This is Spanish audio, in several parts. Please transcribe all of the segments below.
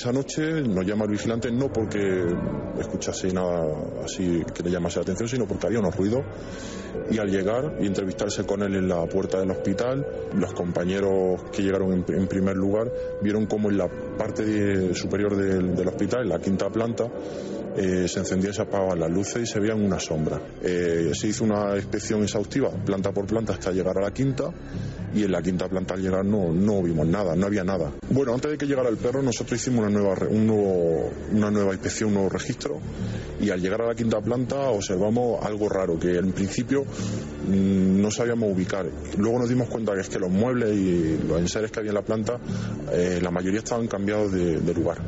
Esa noche nos llama el vigilante no porque escuchase nada así que le llamase la atención, sino porque había unos ruidos. Y al llegar y entrevistarse con él en la puerta del hospital, los compañeros que llegaron en, primer lugar vieron como en la parte superior del, hospital, en la quinta planta, eh, se encendían y se apagaban las luces y se veían una sombra. Eh, se hizo una inspección exhaustiva, planta por planta, hasta llegar a la quinta y en la quinta planta al llegar no, no vimos nada, no había nada. Bueno, antes de que llegara el perro nosotros hicimos una nueva, un una nueva inspección, un nuevo registro y al llegar a la quinta planta observamos algo raro que en principio mm, no sabíamos ubicar. Luego nos dimos cuenta que es que los muebles y los enseres que había en la planta, eh, la mayoría estaban cambiados de lugar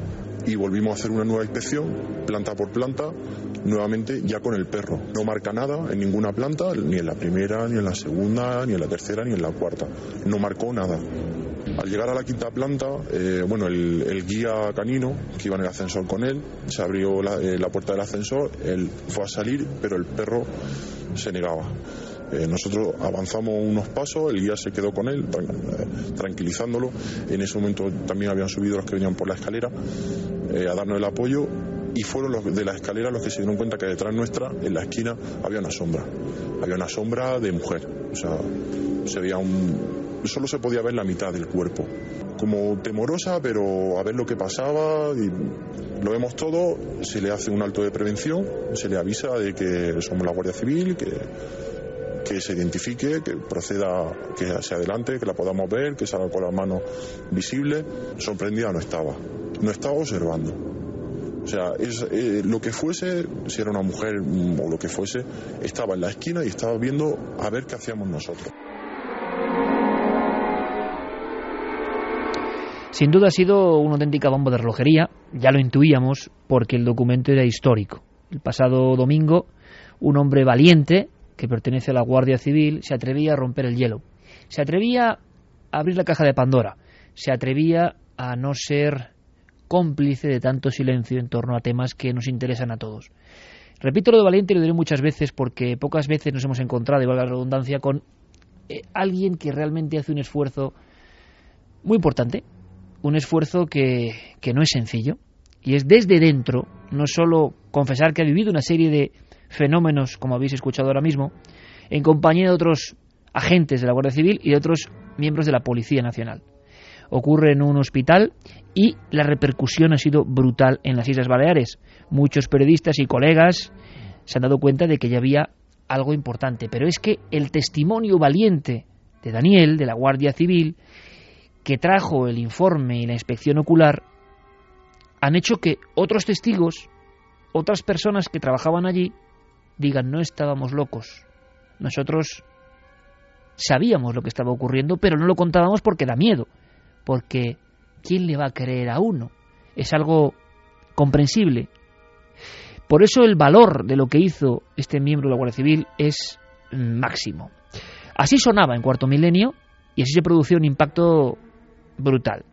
y volvimos a hacer una nueva inspección, planta por planta, nuevamente ya con el perro. No marca nada en ninguna planta, ni en la primera, ni en la segunda, ni en la tercera, ni en la cuarta. No marcó nada. Al llegar a la quinta planta, eh, bueno, el, guía canino que iba en el ascensor con él, se abrió la, eh, la puerta del ascensor, él fue a salir, pero el perro se negaba. Eh, nosotros avanzamos unos pasos, el guía se quedó con él, tranquilizándolo. En ese momento también habían subido los que venían por la escalera a darnos el apoyo y fueron los de la escalera los que se dieron cuenta que detrás nuestra, en la esquina, había una sombra. Había una sombra de mujer. O sea, se veía un. Solo se podía ver la mitad del cuerpo. Como temorosa, pero a ver lo que pasaba. Y lo vemos todo, se le hace un alto de prevención, se le avisa de que somos la Guardia Civil, que, que se identifique, que proceda, que se adelante, que la podamos ver, que salga con las manos visibles. Sorprendida no estaba. No estaba observando o sea, eh, lo que fuese, si era una mujer o lo que fuese, estaba en la esquina y estaba viendo a ver qué hacíamos nosotros. Sin duda ha sido una auténtica bomba de relojería, ya lo intuíamos, porque el documento era histórico. El pasado domingo, un hombre valiente, que pertenece a la Guardia Civil, se atrevía a romper el hielo. Se atrevía a abrir la caja de Pandora. Se atrevía a no ser cómplice de tanto silencio en torno a temas que nos interesan a todos. Repito lo de valiente y lo diré muchas veces porque pocas veces nos hemos encontrado, y valga la redundancia, con eh, alguien que realmente hace un esfuerzo muy importante, un esfuerzo que, que no es sencillo, y es desde dentro, no solo confesar que ha vivido una serie de fenómenos, como habéis escuchado ahora mismo, en compañía de otros agentes de la Guardia Civil y de otros miembros de la Policía Nacional ocurre en un hospital y la repercusión ha sido brutal en las Islas Baleares. Muchos periodistas y colegas se han dado cuenta de que ya había algo importante, pero es que el testimonio valiente de Daniel, de la Guardia Civil, que trajo el informe y la inspección ocular, han hecho que otros testigos, otras personas que trabajaban allí, digan, no estábamos locos. Nosotros sabíamos lo que estaba ocurriendo, pero no lo contábamos porque da miedo porque ¿quién le va a creer a uno? Es algo comprensible. Por eso el valor de lo que hizo este miembro de la Guardia Civil es máximo. Así sonaba en cuarto milenio y así se produjo un impacto brutal.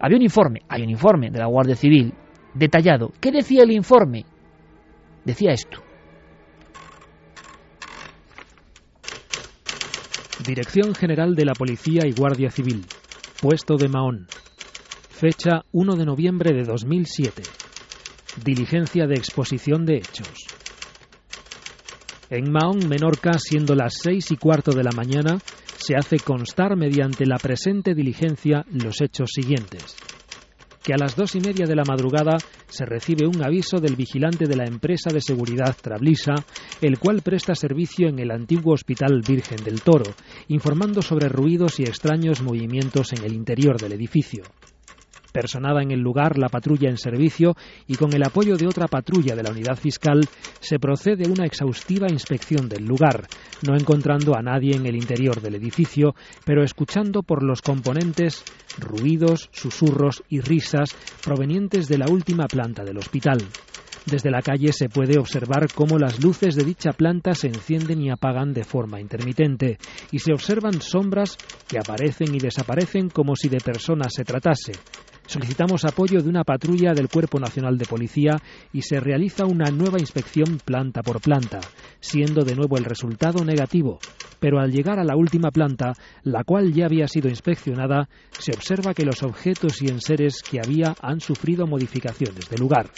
Había un informe, hay un informe de la Guardia Civil detallado. ¿Qué decía el informe? Decía esto. Dirección General de la Policía y Guardia Civil. Puesto de Mahón. Fecha 1 de noviembre de 2007. Diligencia de exposición de hechos. En Mahón, Menorca, siendo las seis y cuarto de la mañana, se hace constar mediante la presente diligencia los hechos siguientes que a las dos y media de la madrugada se recibe un aviso del vigilante de la empresa de seguridad Trablisa, el cual presta servicio en el antiguo Hospital Virgen del Toro, informando sobre ruidos y extraños movimientos en el interior del edificio. Personada en el lugar la patrulla en servicio y con el apoyo de otra patrulla de la unidad fiscal se procede a una exhaustiva inspección del lugar, no encontrando a nadie en el interior del edificio, pero escuchando por los componentes ruidos, susurros y risas provenientes de la última planta del hospital. Desde la calle se puede observar cómo las luces de dicha planta se encienden y apagan de forma intermitente, y se observan sombras que aparecen y desaparecen como si de personas se tratase. Solicitamos apoyo de una patrulla del Cuerpo Nacional de Policía y se realiza una nueva inspección planta por planta, siendo de nuevo el resultado negativo. Pero al llegar a la última planta, la cual ya había sido inspeccionada, se observa que los objetos y enseres que había han sufrido modificaciones de lugar.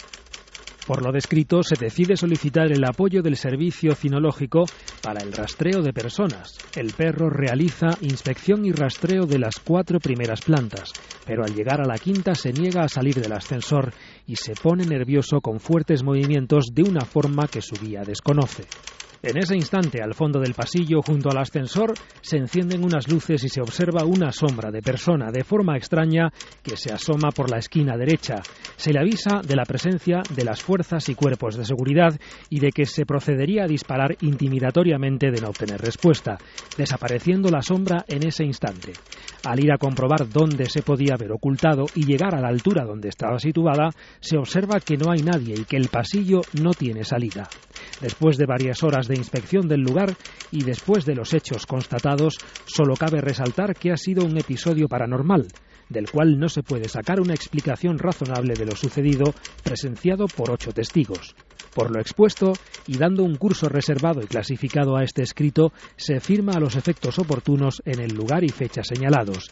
Por lo descrito, se decide solicitar el apoyo del servicio cinológico para el rastreo de personas. El perro realiza inspección y rastreo de las cuatro primeras plantas, pero al llegar a la quinta se niega a salir del ascensor y se pone nervioso con fuertes movimientos de una forma que su guía desconoce. En ese instante, al fondo del pasillo, junto al ascensor, se encienden unas luces y se observa una sombra de persona de forma extraña que se asoma por la esquina derecha. Se le avisa de la presencia de las fuerzas y cuerpos de seguridad y de que se procedería a disparar intimidatoriamente de no obtener respuesta, desapareciendo la sombra en ese instante. Al ir a comprobar dónde se podía haber ocultado y llegar a la altura donde estaba situada, se observa que no hay nadie y que el pasillo no tiene salida. Después de varias horas de inspección del lugar y después de los hechos constatados, solo cabe resaltar que ha sido un episodio paranormal, del cual no se puede sacar una explicación razonable de lo sucedido, presenciado por ocho testigos. Por lo expuesto, y dando un curso reservado y clasificado a este escrito, se firma a los efectos oportunos en el lugar y fecha señalados.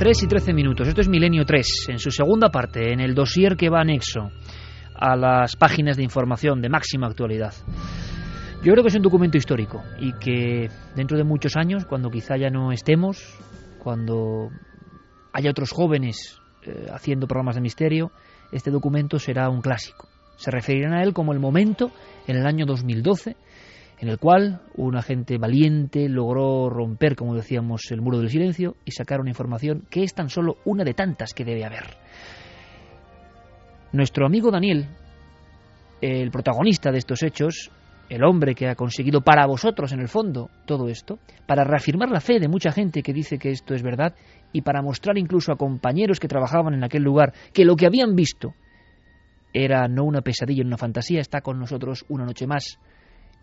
3 y 13 minutos. Esto es Milenio 3, en su segunda parte, en el dossier que va anexo a las páginas de información de máxima actualidad. Yo creo que es un documento histórico y que dentro de muchos años, cuando quizá ya no estemos, cuando haya otros jóvenes eh, haciendo programas de misterio, este documento será un clásico. Se referirán a él como el momento, en el año 2012, en el cual un agente valiente logró romper, como decíamos, el muro del silencio y sacar una información que es tan solo una de tantas que debe haber. Nuestro amigo Daniel, el protagonista de estos hechos, el hombre que ha conseguido para vosotros, en el fondo, todo esto, para reafirmar la fe de mucha gente que dice que esto es verdad y para mostrar incluso a compañeros que trabajaban en aquel lugar que lo que habían visto era no una pesadilla, una fantasía, está con nosotros una noche más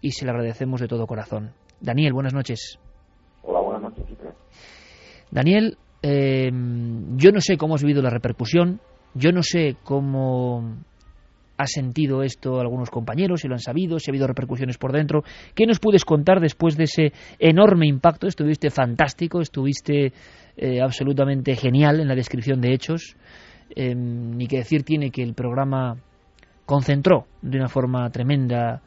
y se le agradecemos de todo corazón. Daniel, buenas noches. Hola, buenas noches. Daniel, eh, yo no sé cómo has vivido la repercusión, yo no sé cómo ha sentido esto algunos compañeros, si lo han sabido, si ha habido repercusiones por dentro. ¿Qué nos puedes contar después de ese enorme impacto? Estuviste fantástico, estuviste eh, absolutamente genial en la descripción de hechos. Eh, ni que decir tiene que el programa concentró de una forma tremenda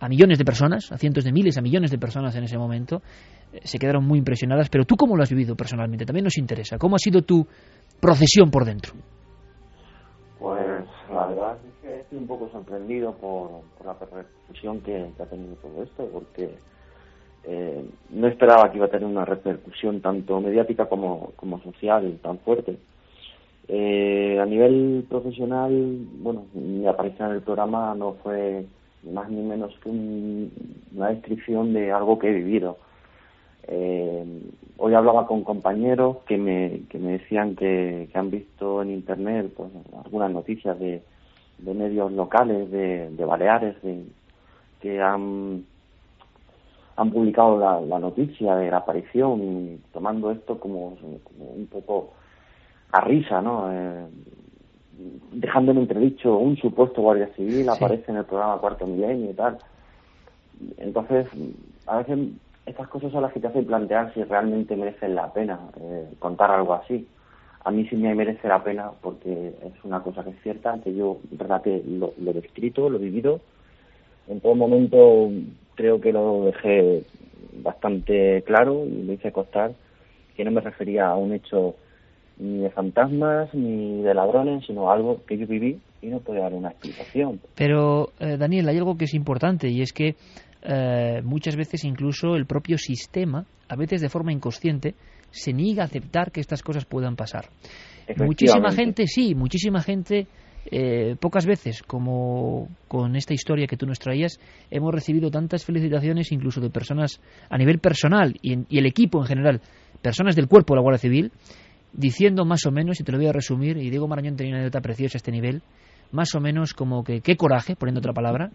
a millones de personas, a cientos de miles, a millones de personas en ese momento, eh, se quedaron muy impresionadas. Pero tú, ¿cómo lo has vivido personalmente? También nos interesa. ¿Cómo ha sido tu procesión por dentro? Pues la verdad es que estoy un poco sorprendido por, la repercusión que, ha tenido todo esto, porque eh, no esperaba que iba a tener una repercusión tanto mediática como, como social tan fuerte. Eh, a nivel profesional, bueno, mi aparición en el programa no fue más ni menos que una descripción de algo que he vivido. Eh, hoy hablaba con compañeros que me, que me decían que, han visto en internet pues, algunas noticias de, de medios locales de, de Baleares que han, han publicado la, noticia de la aparición tomando esto como, un poco a risa, ¿no? Eh, dejando en entredicho un supuesto guardia civil, aparece en el programa Cuarto Milenio y tal. Entonces, a veces estas cosas son las que te hacen plantear si realmente merecen la pena eh, contar algo así. A mí sí me merece la pena porque es una cosa que es cierta, que yo relaté lo, lo descrito, lo he vivido. En todo momento creo que lo dejé bastante claro y me hice costar que no me refería a un hecho ni de fantasmas ni de ladrones, sino algo que yo viví y no puede dar una explicación. Pero, eh, Daniel, hay algo que es importante y es que eh, muchas veces incluso el propio sistema, a veces de forma inconsciente, se niega a aceptar que estas cosas puedan pasar. Muchísima gente, sí, muchísima gente, eh, pocas veces, como con esta historia que tú nos traías, hemos recibido tantas felicitaciones, incluso de personas a nivel personal y, y el equipo en general, personas del cuerpo de la Guardia Civil, diciendo más o menos, y te lo voy a resumir, y Diego Marañón tenía una anécdota preciosa a este nivel, más o menos como que qué coraje, poniendo otra palabra,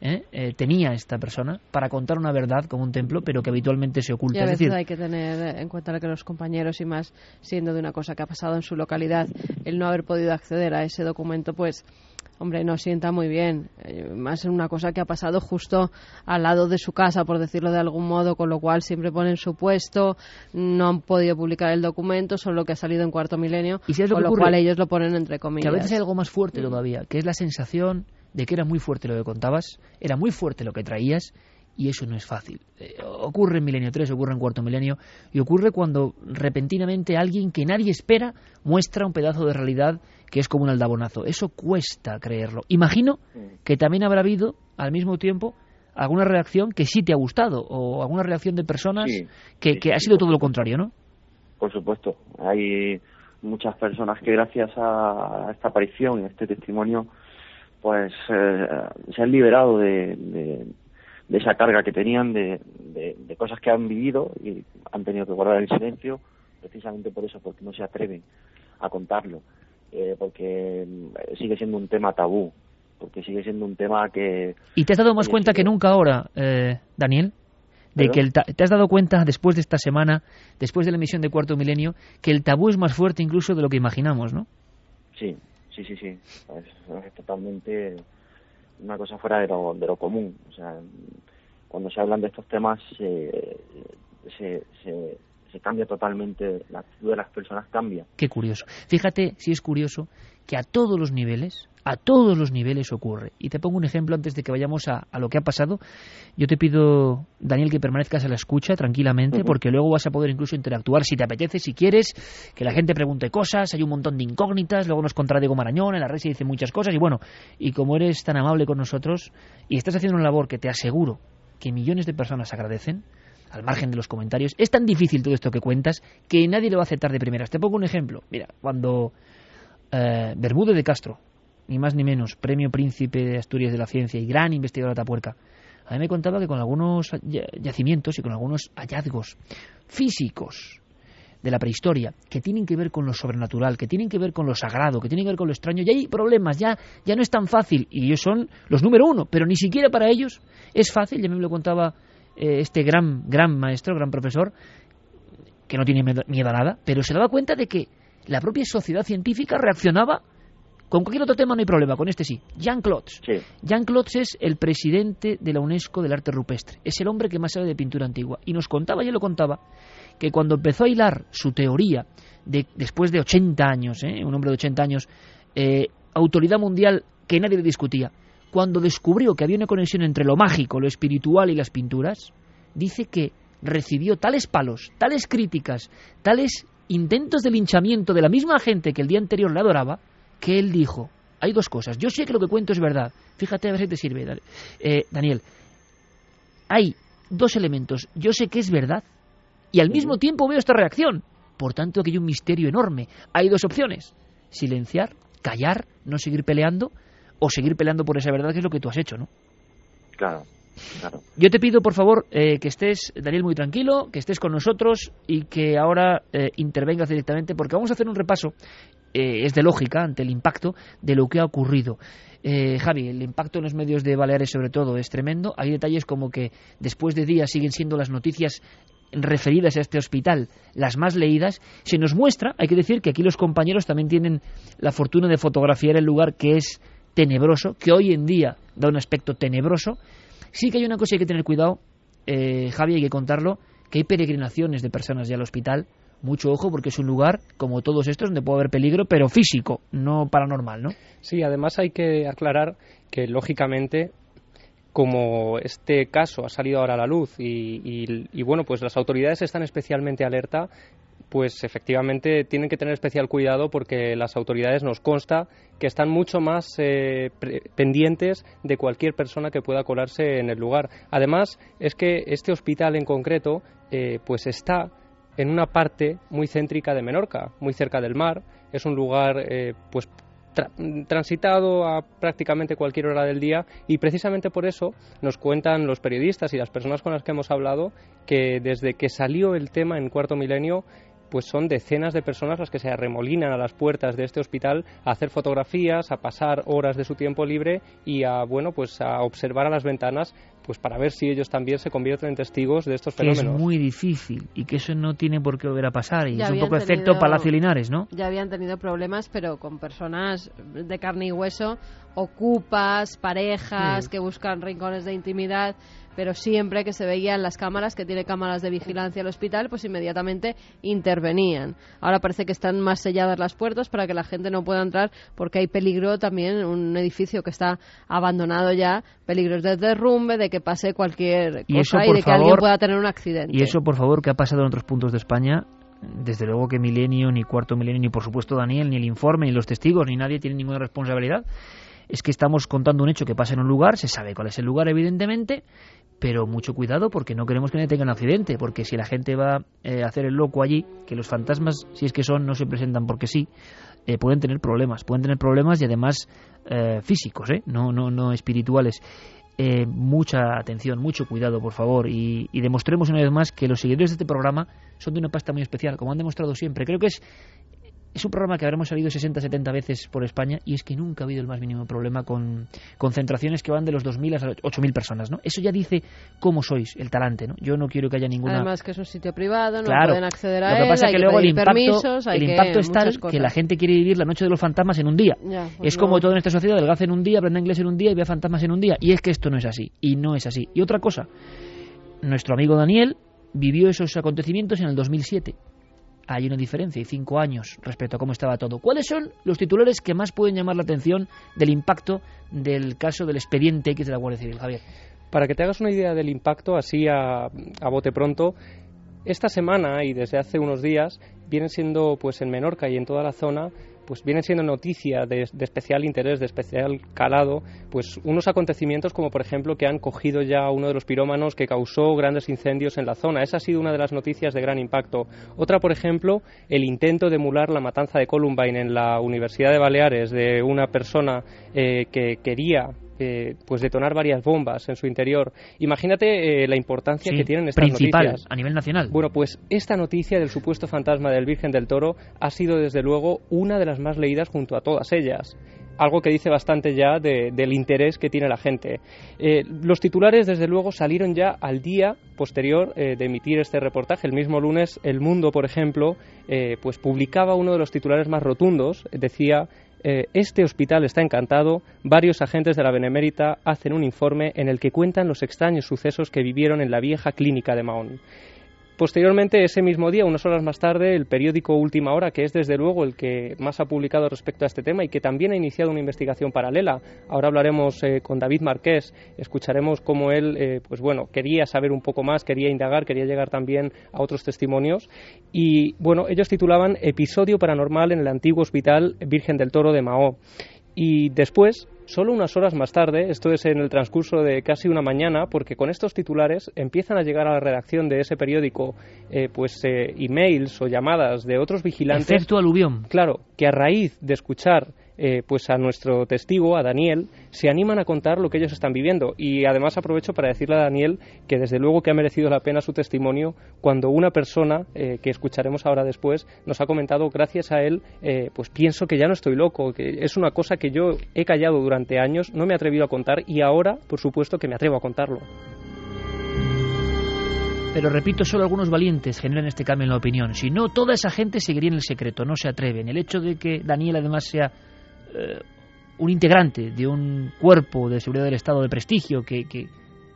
¿eh? Eh, tenía esta persona para contar una verdad como un templo, pero que habitualmente se oculta. Y a veces hay que tener en cuenta que los compañeros, y más siendo de una cosa que ha pasado en su localidad, el no haber podido acceder a ese documento, pues hombre, no sienta muy bien. Eh, más en una cosa que ha pasado justo al lado de su casa, por decirlo de algún modo, con lo cual siempre ponen su puesto, no han podido publicar el documento, solo que ha salido en cuarto milenio, ¿Y con lo cual ellos lo ponen entre comillas. Que a veces hay algo más fuerte todavía, que es la sensación de que era muy fuerte lo que contabas, era muy fuerte lo que traías y eso no es fácil. Eh, ocurre en Milenio 3, ocurre en Cuarto Milenio y ocurre cuando repentinamente alguien que nadie espera muestra un pedazo de realidad que es como un aldabonazo. Eso cuesta creerlo. Imagino que también habrá habido al mismo tiempo alguna reacción que sí te ha gustado o alguna reacción de personas que, que ha sido todo lo contrario, ¿no? Por supuesto. Hay muchas personas que gracias a esta aparición, a este testimonio, pues eh, se han liberado de, de, esa carga que tenían, de, de, cosas que han vivido y han tenido que guardar el silencio, precisamente por eso, porque no se atreven a contarlo, eh, porque mm, sigue siendo un tema tabú, porque sigue siendo un tema que... ¿Y te has dado más cuenta que nunca ahora, eh, Daniel? de que te has dado cuenta después de esta semana, después de la emisión de Cuarto Milenio, que el tabú es más fuerte incluso de lo que imaginamos, ¿no? Sí, Sí, sí, sí. Es, totalmente una cosa fuera de lo, de lo común. O sea, cuando se hablan de estos temas se, se, cambia totalmente, la actitud de las personas cambia. Qué curioso. Fíjate si es curioso que a todos los niveles, a todos los niveles ocurre. Y te pongo un ejemplo antes de que vayamos a, lo que ha pasado. Yo te pido, Daniel, que permanezcas a la escucha tranquilamente, porque luego vas a poder incluso interactuar si te apetece, si quieres, que la gente pregunte cosas, hay un montón de incógnitas, luego nos contará Diego Marañón, en la red se dice muchas cosas, y bueno, y como eres tan amable con nosotros y estás haciendo una labor que te aseguro que millones de personas agradecen, al margen de los comentarios, es tan difícil todo esto que cuentas que nadie lo va a aceptar de primeras. Te pongo un ejemplo. Mira, cuando eh, Bermúdez de Castro, ni más ni menos, premio príncipe de Asturias de la Ciencia y gran investigador de Atapuerca, a mí me contaba que con algunos yacimientos y con algunos hallazgos físicos de la prehistoria, que tienen que ver con lo sobrenatural, que tienen que ver con lo sagrado, que tienen que ver con lo extraño, ya hay problemas, ya, ya no es tan fácil, y ellos son los número uno, pero ni siquiera para ellos es fácil, ya me lo contaba eh, este gran, gran maestro, gran profesor, que no tiene miedo a nada, pero se daba cuenta de que la propia sociedad científica reaccionaba con cualquier otro tema no hay problema, con este sí. Jean Klotz. Jean Klotz es el presidente de la UNESCO del arte rupestre. Es el hombre que más sabe de pintura antigua. Y nos contaba, ya lo contaba, que cuando empezó a hilar su teoría, de, después de 80 años, ¿eh? un hombre de 80 años, eh, autoridad mundial que nadie le discutía, cuando descubrió que había una conexión entre lo mágico, lo espiritual y las pinturas, dice que recibió tales palos, tales críticas, tales intentos de linchamiento de la misma gente que el día anterior le adoraba, que él dijo, hay dos cosas, yo sé que lo que cuento es verdad, fíjate a ver si te sirve, eh, Daniel, hay dos elementos, yo sé que es verdad y al mismo tiempo veo esta reacción, por tanto que hay un misterio enorme, hay dos opciones, silenciar, callar, no seguir peleando o seguir peleando por esa verdad que es lo que tú has hecho, ¿no? Claro. Yo te pido, por favor, eh, que estés, Daniel, muy tranquilo, que estés con nosotros y que ahora eh, intervengas directamente, porque vamos a hacer un repaso, eh, es de lógica, ante el impacto de lo que ha ocurrido. Javi, el impacto en los medios de Baleares, sobre todo, es tremendo. Hay detalles como que después de días siguen siendo las noticias referidas a este hospital las más leídas, se nos muestra, hay que decir que aquí los compañeros también tienen la fortuna de fotografiar el lugar que es tenebroso, que hoy en día da un aspecto tenebroso, Sí que hay una cosa que hay que tener cuidado, eh, Javi, hay que contarlo, que hay peregrinaciones de personas ya al hospital. Mucho ojo porque es un lugar, como todos estos, donde puede haber peligro, pero físico, no paranormal, ¿no? Sí, además hay que aclarar que, lógicamente, como este caso ha salido ahora a la luz y, bueno, pues las autoridades están especialmente alerta pues efectivamente tienen que tener especial cuidado porque las autoridades nos consta que están mucho más eh, pendientes de cualquier persona que pueda colarse en el lugar. Además, es que este hospital en concreto eh, pues está en una parte muy céntrica de Menorca, muy cerca del mar. Es un lugar eh, pues transitado a prácticamente cualquier hora del día y precisamente por eso nos cuentan los periodistas y las personas con las que hemos hablado que desde que salió el tema en Cuarto Milenio pues son decenas de personas las que se arremolinan a las puertas de este hospital a hacer fotografías, a pasar horas de su tiempo libre y a bueno, pues a observar a las ventanas pues para ver si ellos también se convierten en testigos de estos fenómenos. es muy difícil y que eso no tiene por qué volver a pasar y es un poco efecto Palacio Linares, ¿no? Ya habían tenido problemas, pero con personas de carne y hueso, ocupas, parejas que buscan rincones de intimidad pero siempre que se veían las cámaras, que tiene cámaras de vigilancia el hospital, pues inmediatamente intervenían. Ahora parece que están más selladas las puertas para que la gente no pueda entrar porque hay peligro también, un edificio que está abandonado ya, peligros de derrumbe, de que pase cualquier cosa y, de que alguien pueda tener un accidente. Y eso, por favor, que ha pasado en otros puntos de España, desde luego que Milenio, ni Cuarto Milenio, ni por supuesto Daniel, ni el informe, ni los testigos, ni nadie tiene ninguna responsabilidad. Es que estamos contando un hecho que pasa en un lugar, se sabe cuál es el lugar, evidentemente, pero mucho cuidado porque no queremos que nadie tenga un accidente, porque si la gente va eh, a hacer el loco allí, que los fantasmas, si es que son, no se presentan porque sí, eh, pueden tener problemas, pueden tener problemas y además eh, físicos, no, no, no espirituales. mucha atención, mucho cuidado, por favor, y, y demostremos una vez más que los seguidores de este programa son de una pasta muy especial, como han demostrado siempre. Creo que es es un programa que habremos salido 60, 70 veces por España y es que nunca ha habido el más mínimo problema con concentraciones que van de los 2.000 a 8.000 personas, ¿no? Eso ya dice cómo sois, el talante, ¿no? Yo no quiero que haya ninguna... Además que es un sitio privado, no pueden acceder a Lo que pasa es que, luego el impacto, el impacto es tal que la gente quiere vivir la noche de los fantasmas en un día. Pues es como todo en esta sociedad, el en un día, aprende inglés en un día y ve fantasmas en un día. Y es que esto no es así, y no es así. Y otra cosa, nuestro amigo Daniel vivió esos acontecimientos en el 2007 hay una diferencia, y cinco años respecto a cómo estaba todo. ¿Cuáles son los titulares que más pueden llamar la atención del impacto del caso del expediente X de la Guardia Civil, Javier? Para que te hagas una idea del impacto, así a, a bote pronto, esta semana y desde hace unos días vienen siendo pues en Menorca y en toda la zona pues vienen siendo noticia de, especial interés, de especial calado, pues unos acontecimientos como por ejemplo que han cogido ya uno de los pirómanos que causó grandes incendios en la zona. Esa ha sido una de las noticias de gran impacto. Otra, por ejemplo, el intento de emular la matanza de Columbine en la Universidad de Baleares de una persona eh, que quería eh, pues detonar varias bombas en su interior. Imagínate eh, la importancia que tienen estas principal, a nivel nacional. Bueno, pues esta noticia del supuesto fantasma del Virgen del Toro ha sido desde luego una de las más leídas junto a todas ellas algo que dice bastante ya del interés que tiene la gente. Eh, los titulares, desde luego, salieron ya al día posterior de emitir este reportaje. El mismo lunes, El Mundo, por ejemplo, pues publicaba uno de los titulares más rotundos. Decía eh, este hospital está encantado, varios agentes de la Benemérita hacen un informe en el que cuentan los extraños sucesos que vivieron en la vieja clínica de Mahón. Posteriormente, ese mismo día, unas horas más tarde, el periódico Última Hora, que es desde luego el que más ha publicado respecto a este tema y que también ha iniciado una investigación paralela. Ahora hablaremos eh, con David Marqués, escucharemos cómo él, eh, pues bueno, quería saber un poco más, quería indagar, quería llegar también a otros testimonios. Y bueno, ellos titulaban Episodio paranormal en el antiguo hospital Virgen del Toro de Mahó. Y después, Solo unas horas más tarde, esto es en el transcurso de casi una mañana, porque con estos titulares empiezan a llegar a la redacción de ese periódico eh, pues eh, emails o llamadas de otros vigilantes. Efecto aluvión. Claro, que a raíz de escuchar eh, pues a nuestro testigo, a Daniel, se animan a contar lo que ellos están viviendo. Y además aprovecho para decirle a Daniel que desde luego que ha merecido la pena su testimonio cuando una persona, eh, que escucharemos ahora después, nos ha comentado, gracias a él, eh, pues pienso que ya no estoy loco, que es una cosa que yo he callado durante años, no me he atrevido a contar y ahora, por supuesto, que me atrevo a contarlo. Pero repito, solo algunos valientes generan este cambio en la opinión. Si no, toda esa gente seguiría en el secreto, no se atreven. El hecho de que Daniel además sea eh, un integrante de un cuerpo de seguridad del Estado de prestigio que,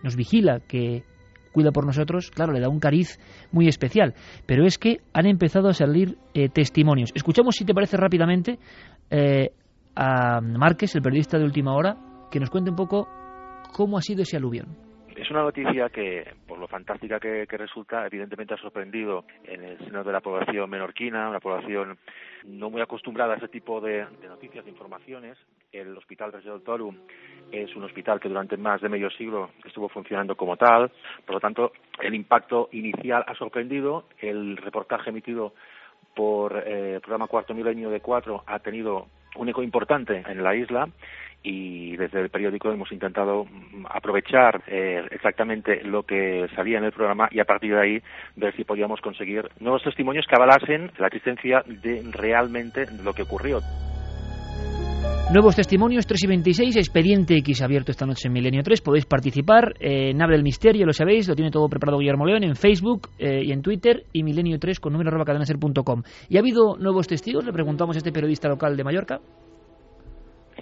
nos vigila, que cuida por nosotros, claro, le da un cariz muy especial. Pero es que han empezado a salir eh, testimonios. Escuchamos, si te parece, rápidamente eh, a Márquez, el periodista de última hora, que nos cuente un poco ¿Cómo ha sido ese aluvión? Es una noticia que, por lo fantástica que, resulta, evidentemente ha sorprendido en el seno de la población menorquina, una población no muy acostumbrada a ese tipo de, noticias, de informaciones. El Hospital Reggio del es un hospital que durante más de medio siglo estuvo funcionando como tal. Por lo tanto, el impacto inicial ha sorprendido. El reportaje emitido por eh, el programa Cuarto Milenio de Cuatro ha tenido un eco importante en la isla y desde el periódico hemos intentado mm, aprovechar eh, exactamente lo que salía en el programa y a partir de ahí ver si podíamos conseguir nuevos testimonios que avalasen la existencia de realmente lo que ocurrió. Nuevos testimonios 3 y 26, expediente X abierto esta noche en Milenio 3. Podéis participar en Nave del Misterio, lo sabéis, lo tiene todo preparado Guillermo León en Facebook eh, y en Twitter y Milenio 3 con número arroba cadenaser.com. ¿Y ha habido nuevos testigos? Le preguntamos a este periodista local de Mallorca.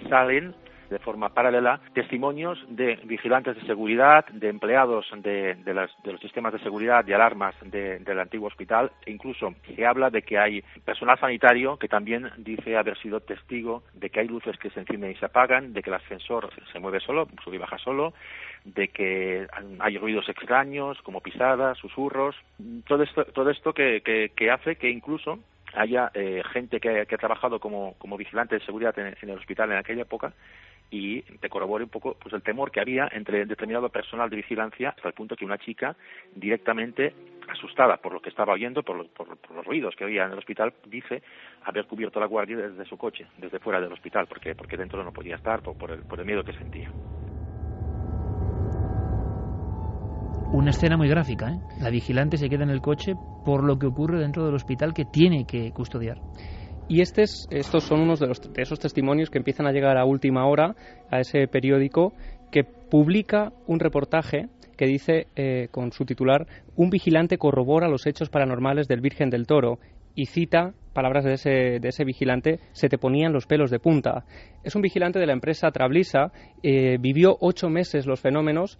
Salen de forma paralela testimonios de vigilantes de seguridad, de empleados de, los sistemas de seguridad y alarmas del antiguo hospital. E incluso se habla de que hay personal sanitario que también dice haber sido testigo de que hay luces que se encienden y se apagan, de que el ascensor se mueve solo, sube y baja solo, de que hay ruidos extraños como pisadas, susurros, todo esto, todo esto que, hace que incluso haya eh, gente que, ha trabajado como, como vigilante de seguridad en, el hospital en aquella época y te corrobore un poco pues el temor que había entre determinado personal de vigilancia hasta el punto que una chica directamente asustada por lo que estaba oyendo, por, los ruidos que oía en el hospital, dice haber cubierto la guardia desde su coche, desde fuera del hospital, porque, porque dentro no podía estar por, el, por el miedo que sentía. Una escena muy gráfica, ¿eh? La vigilante se queda en el coche por lo que ocurre dentro del hospital que tiene que custodiar. Y estos son unos de, esos testimonios que empiezan a llegar a última hora a ese periódico que publica un reportaje que dice eh, con su titular Un vigilante corrobora los hechos paranormales del Virgen del Toro y cita palabras de ese, de ese vigilante, se te ponían los pelos de punta. Es un vigilante de la empresa Trablisa, eh, vivió ocho meses los fenómenos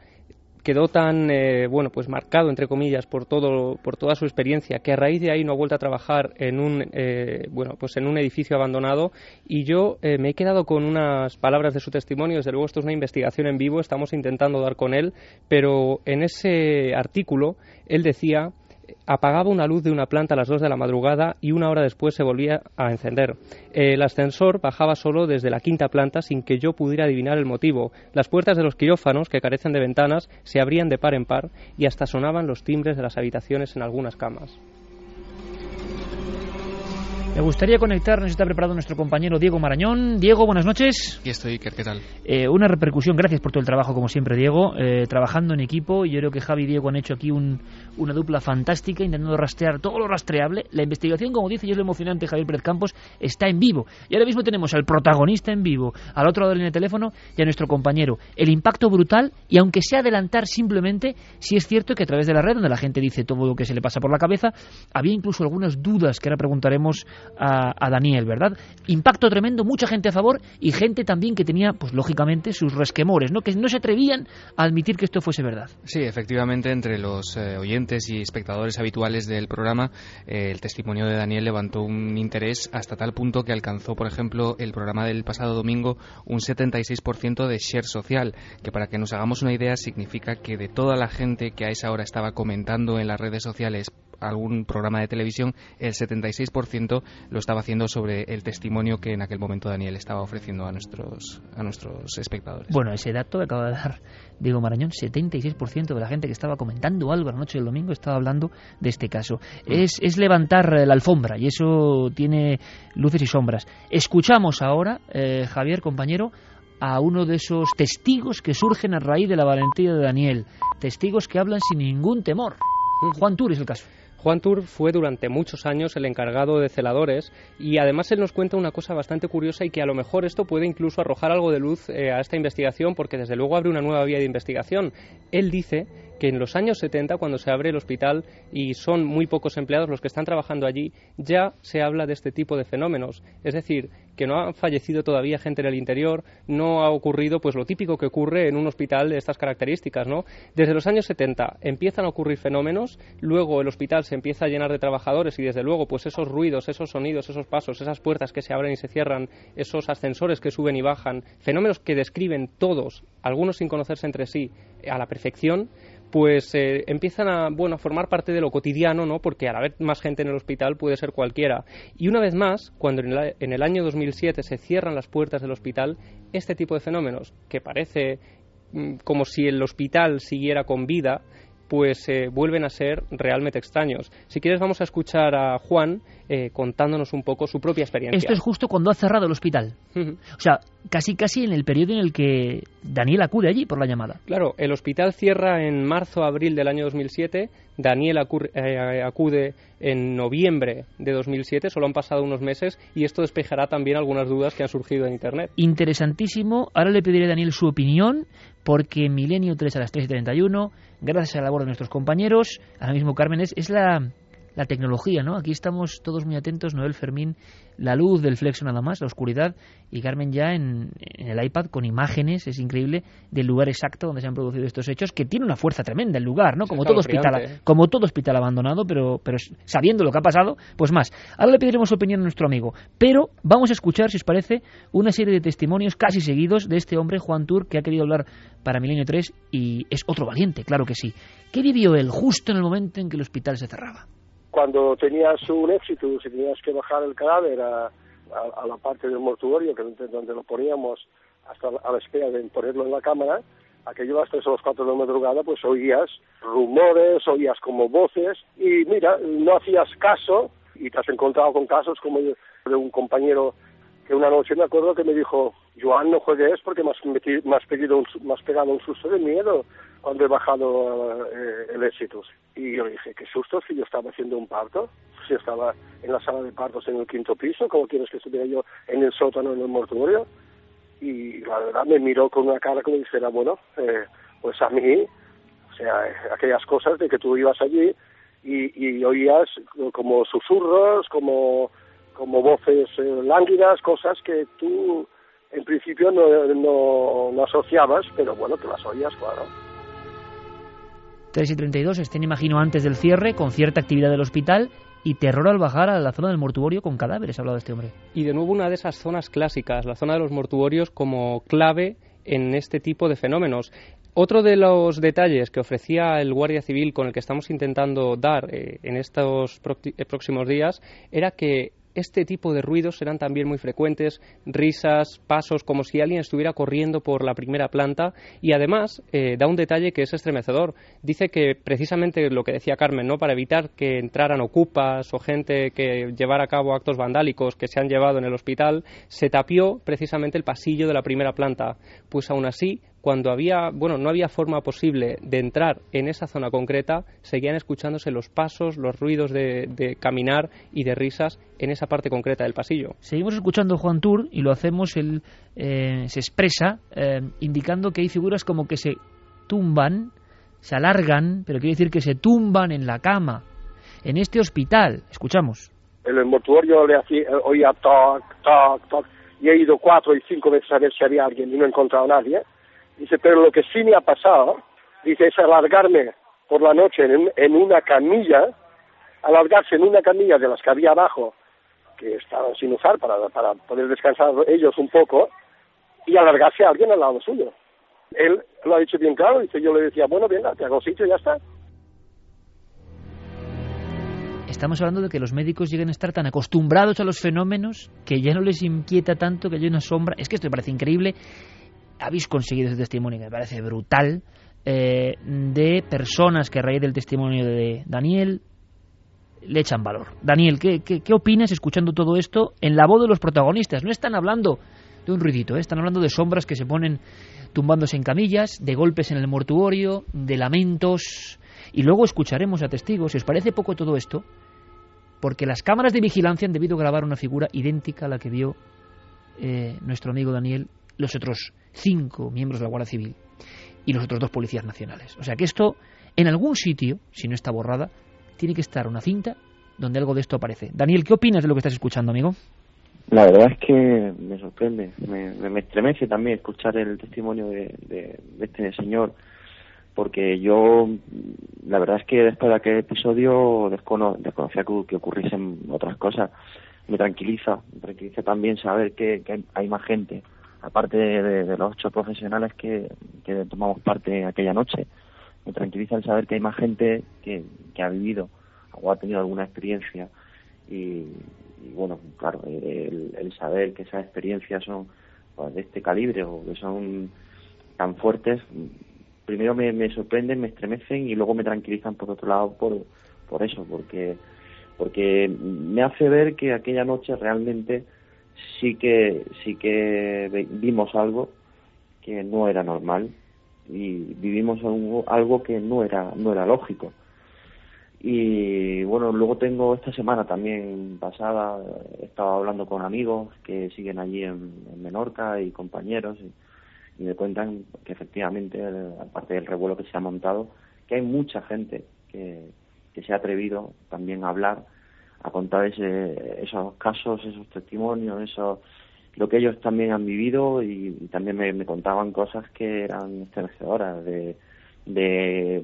quedó tan eh, bueno pues marcado entre comillas por todo por toda su experiencia que a raíz de ahí no ha vuelto a trabajar en un eh, bueno pues en un edificio abandonado. Y yo eh, me he quedado con unas palabras de su testimonio. Desde luego esto es una investigación en vivo estamos intentando dar con él. Pero en ese artículo él decía apagaba una luz de una planta a las 2 de la madrugada y una hora después se volvía a encender. El ascensor bajaba solo desde la quinta planta sin que yo pudiera adivinar el motivo. Las puertas de los quirófanos, que carecen de ventanas, se abrían de par en par y hasta sonaban los timbres de las habitaciones en algunas camas. Me gustaría conectar, nos está preparado nuestro compañero Diego Marañón. Diego, buenas noches. Aquí estoy, ¿qué tal? Eh, una repercusión, gracias por todo el trabajo, como siempre, Diego, eh, trabajando en equipo. Yo creo que Javi y Diego han hecho aquí una dupla fantástica, intentando rastrear todo lo rastreable. La investigación, como dice, y es lo emocionante, Javier Pérez Campos, está en vivo. Y ahora mismo tenemos al protagonista en vivo, al otro lado del teléfono y a nuestro compañero. El impacto brutal, y aunque sea adelantar simplemente, si es cierto que a través de la red, donde la gente dice todo lo que se le pasa por la cabeza, había incluso algunas dudas que ahora preguntaremos a, Daniel, ¿verdad? Impacto tremendo, mucha gente a favor y gente también que tenía, pues lógicamente, sus resquemores, ¿no? Que no se atrevían a admitir que esto fuese verdad. Sí, efectivamente, entre los eh, oyentes y espectadores habituales del programa, eh, el testimonio de Daniel levantó un interés hasta tal punto que alcanzó, por ejemplo, el programa del pasado domingo un 76% de share social, que para que nos hagamos una idea significa que de toda la gente que a esa hora estaba comentando en las redes sociales algún programa de televisión, el 76% lo estaba haciendo sobre el testimonio que en aquel momento Daniel estaba ofreciendo a nuestros, a nuestros espectadores. Bueno, ese dato que acaba de dar Diego Marañón, 76% de la gente que estaba comentando algo la noche del domingo estaba hablando de este caso. Mm. Es, es levantar la alfombra y eso tiene luces y sombras. Escuchamos ahora, eh, Javier, compañero, a uno de esos testigos que surgen a raíz de la valentía de Daniel. Testigos que hablan sin ningún temor. Juan Tur es el caso. Juan Tur fue durante muchos años el encargado de celadores y además él nos cuenta una cosa bastante curiosa y que a lo mejor esto puede incluso arrojar algo de luz eh, a esta investigación porque desde luego abre una nueva vía de investigación. Él dice que en los años 70, cuando se abre el hospital y son muy pocos empleados los que están trabajando allí, ya se habla de este tipo de fenómenos. Es decir, que no ha fallecido todavía gente en el interior, no ha ocurrido pues lo típico que ocurre en un hospital de estas características, ¿no? Desde los años 70 empiezan a ocurrir fenómenos, luego el hospital se empieza a llenar de trabajadores y desde luego pues esos ruidos, esos sonidos, esos pasos, esas puertas que se abren y se cierran, esos ascensores que suben y bajan, fenómenos que describen todos, algunos sin conocerse entre sí, a la perfección, pues eh, empiezan a, bueno, a formar parte de lo cotidiano, ¿no? Porque al haber más gente en el hospital puede ser cualquiera. Y una vez más, cuando en el, en el año 2007 se cierran las puertas del hospital, este tipo de fenómenos, que parece mm, como si el hospital siguiera con vida, pues eh, vuelven a ser realmente extraños. Si quieres vamos a escuchar a Juan eh, contándonos un poco su propia experiencia. Esto es justo cuando ha cerrado el hospital. O sea, casi casi en el periodo en el que Daniel acude allí por la llamada. Claro, el hospital cierra en marzo-abril del año 2007, Daniel eh, acude en noviembre de 2007, solo han pasado unos meses y esto despejará también algunas dudas que han surgido en Internet. Interesantísimo, ahora le pediré a Daniel su opinión porque Milenio 3 a las 3 y 31, gracias a la labor de nuestros compañeros, ahora mismo Carmen es, es la la tecnología, ¿no? Aquí estamos todos muy atentos, Noel Fermín, la luz del flexo nada más, la oscuridad, y Carmen ya en, el iPad con imágenes, es increíble, del lugar exacto donde se han producido estos hechos, que tiene una fuerza tremenda el lugar, ¿no? Como todo hospital, como todo hospital abandonado, pero, pero sabiendo lo que ha pasado, pues más. Ahora le pediremos opinión a nuestro amigo, pero vamos a escuchar, si os parece, una serie de testimonios casi seguidos de este hombre, Juan Tur, que ha querido hablar para Milenio 3 y es otro valiente, claro que sí. ¿Qué vivió él justo en el momento en que el hospital se cerraba? Cuando tenías un éxito, si tenías que bajar el cadáver a, la parte del mortuorio, que donde lo poníamos hasta a la espera de ponerlo en la cámara, aquello a las tres o las cuatro de la madrugada, pues oías rumores, oías como voces, y mira, no hacías caso, y te has encontrado con casos como de un compañero que una noche me acuerdo que me dijo, Joan, no juegues porque me has, pegado un, pegado un susto de miedo cuando he bajado eh, el éxito. Y yo le dije, qué susto si yo estaba haciendo un parto, si estaba en la sala de partos en el quinto piso, ¿cómo quieres que estuviera yo en el sótano, en el mortuorio? Y la verdad me miró con una cara como dijera, bueno, eh, pues a mí, o sea, aquellas cosas de que tú ibas allí y, y oías como susurros, como como voces eh, lánguidas, cosas que tú en principio no, no, asociabas, pero bueno, te las oías, claro. 3 y 32 estén, imagino, antes del cierre, con cierta actividad del hospital y terror al bajar a la zona del mortuorio con cadáveres, ha hablado este hombre. Y de nuevo una de esas zonas clásicas, la zona de los mortuorios como clave en este tipo de fenómenos. Otro de los detalles que ofrecía el Guardia Civil con el que estamos intentando dar eh, en estos próximos días era que este tipo de ruidos serán también muy frecuentes, risas, pasos, como si alguien estuviera corriendo por la primera planta y además eh, da un detalle que es estremecedor. Dice que precisamente lo que decía Carmen, ¿no? para evitar que entraran ocupas o gente que llevara a cabo actos vandálicos que se han llevado en el hospital, se tapió precisamente el pasillo de la primera planta. Pues aún así, cuando había, bueno, no había forma posible de entrar en esa zona concreta, seguían escuchándose los pasos, los ruidos de, caminar y de risas en esa parte concreta del pasillo. Seguimos escuchando Juan Tour y lo hacemos, él eh, se expresa eh, indicando que hay figuras como que se tumban, se alargan, pero quiere decir que se tumban en la cama. En este hospital, escuchamos. En el mortuorio le hacía, oía toc, toc, toc, y he ido cuatro y cinco veces a ver si había alguien y no he encontrado a nadie Dice, pero lo que sí me ha pasado, dice, es alargarme por la noche en, una camilla, alargarse en una camilla de las que había abajo, que estaban sin usar para, para poder descansar ellos un poco, y alargarse a alguien al lado suyo. Él lo ha dicho bien claro, dice, yo le decía, bueno, venga, te hago sitio y ya está. Estamos hablando de que los médicos lleguen a estar tan acostumbrados a los fenómenos que ya no les inquieta tanto que haya una sombra. Es que esto me parece increíble habéis conseguido ese testimonio que me parece brutal eh, de personas que a raíz del testimonio de Daniel le echan valor. Daniel, ¿qué, qué, opinas escuchando todo esto en la voz de los protagonistas? No están hablando de un ruidito, ¿eh? están hablando de sombras que se ponen tumbándose en camillas, de golpes en el mortuorio, de lamentos, y luego escucharemos a testigos. Si os parece poco todo esto, porque las cámaras de vigilancia han debido grabar una figura idéntica a la que vio eh, nuestro amigo Daniel los otros cinco miembros de la Guardia Civil y los otros dos policías nacionales. O sea que esto En algún sitio, si no está borrada, tiene que estar una cinta donde algo de esto aparece. Daniel, ¿qué opinas de lo que estás escuchando, amigo? La verdad es que me sorprende, me, me estremece también escuchar el testimonio de, este señor, porque yo, la verdad es que después de aquel episodio descono, desconocía que, ocurriesen otras cosas. Me tranquiliza, me tranquiliza también saber que, que hay, más gente, aparte de, de, los ocho profesionales que, que tomamos parte aquella noche. Me tranquiliza el saber que hay más gente que, que ha vivido o ha tenido alguna experiencia y, y bueno, claro, el, saber que esas experiencias son pues, de este calibre o que son tan fuertes, primero me, me sorprenden, me estremecen y luego me tranquilizan por otro lado por, por eso, porque, porque me hace ver que aquella noche realmente sí que, sí que vimos algo que no era normal y vivimos algo, que no era, no era lógico. Y bueno, luego tengo esta semana también pasada, he estado hablando con amigos que siguen allí en, Menorca y compañeros y, me cuentan que efectivamente, aparte del revuelo que se ha montado, que hay mucha gente que, que se ha atrevido también a hablar, a contar ese, esos casos, esos testimonios, eso, lo que ellos también han vivido y, también me, me, contaban cosas que eran estremecedoras de de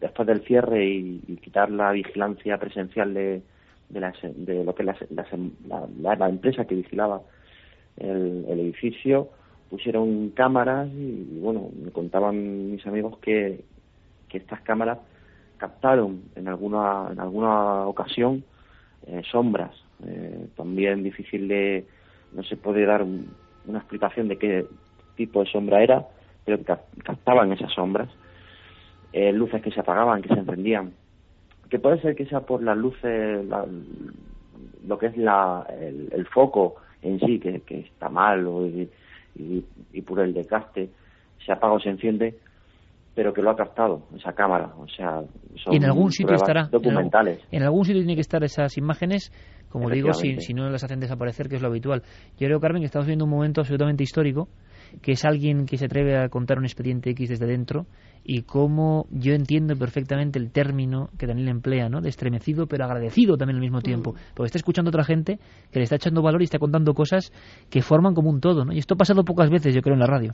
después del cierre y, quitar la vigilancia presencial de, de, de lo que la, la, empresa que vigilaba el, edificio pusieron cámaras y, bueno me contaban mis amigos que, que estas cámaras captaron en alguna en alguna ocasión eh, sombras eh, también difícil de no se puede dar una explicación de qué tipo de sombra era pero captaban esas sombras eh, luces que se apagaban, que se encendían. Que puede ser que sea por las luces, lo que es la, el, foco en sí, que, está mal, y, por el desgaste se apaga o se enciende, pero que lo ha captado esa cámara. O sea, son en algún sitio estará. Documentales. En algún, sitio tiene que estar esas imágenes, como digo, si, si no las hacen desaparecer, que es lo habitual. Yo creo, Carmen, que estamos viendo un momento absolutamente histórico, que es alguien que se atreve a contar un expediente X desde dentro y cómo yo entiendo perfectamente el término que Daniel emplea, ¿no? De estremecido pero agradecido también al mismo tiempo, mm. porque está escuchando a otra gente que le está echando valor y está contando cosas que forman como un todo, ¿no? Y esto ha pasado pocas veces, yo creo, en la radio.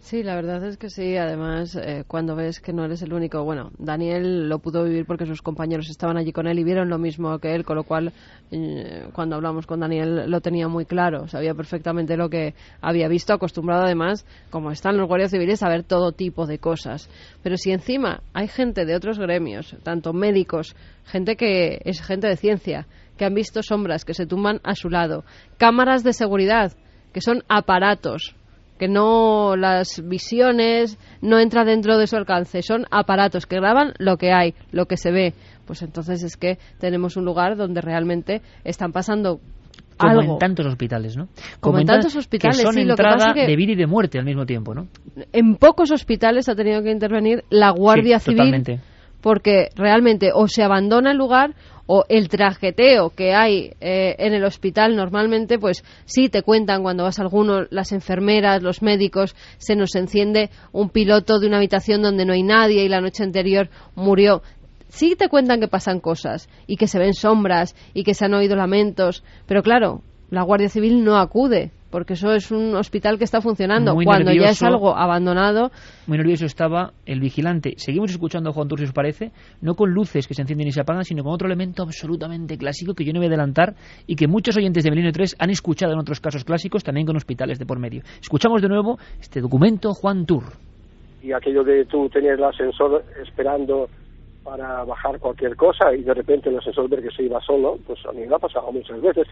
Sí, la verdad es que sí. Además, eh, cuando ves que no eres el único, bueno, Daniel lo pudo vivir porque sus compañeros estaban allí con él y vieron lo mismo que él, con lo cual, eh, cuando hablamos con Daniel lo tenía muy claro, sabía perfectamente lo que había visto, acostumbrado además, como están los guardias civiles, a ver todo tipo de cosas. Pero si encima hay gente de otros gremios, tanto médicos, gente que es gente de ciencia, que han visto sombras que se tumban a su lado, cámaras de seguridad, que son aparatos que no las visiones no entra dentro de su alcance, son aparatos que graban lo que hay, lo que se ve. Pues entonces es que tenemos un lugar donde realmente están pasando como en tantos hospitales, ¿no? Como, en tantos hospitales, que son sí, entrada de vida y de muerte al mismo tiempo, ¿no? En pocos hospitales ha tenido que intervenir la Guardia Civil porque realmente o se abandona el lugar o el trajeteo que hay eh, en el hospital normalmente, pues sí te cuentan cuando vas a alguno, las enfermeras, los médicos, se nos enciende un piloto de una habitación donde no hay nadie y la noche anterior murió. Sí te cuentan que pasan cosas y que se ven sombras y que se han oído lamentos, pero claro, la Guardia Civil no acude porque eso es un hospital que está funcionando. Cuando ya es algo abandonado. Muy nervioso estaba el vigilante. Seguimos escuchando a Juan Tur, si os parece, no con luces que se encienden y se apagan, sino con otro elemento absolutamente clásico que yo no voy a adelantar y que muchos oyentes de Milenio 3 han escuchado en otros casos clásicos, también con hospitales de por medio. Escuchamos de nuevo este documento Juan Tur. Y aquello de tú tenías el ascensor esperando para bajar cualquier cosa y de repente el ascensor ver que se iba solo, pues a mí me ha pasado muchas veces.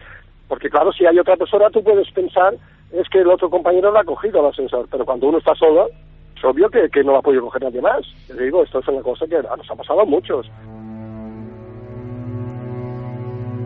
Porque claro, si hay otra persona, tú puedes pensar, es que el otro compañero lo ha cogido el ascensor, pero cuando uno está solo, es obvio que, que no lo ha podido coger nadie más. Te digo, esto es una cosa que nos ha pasado a muchos.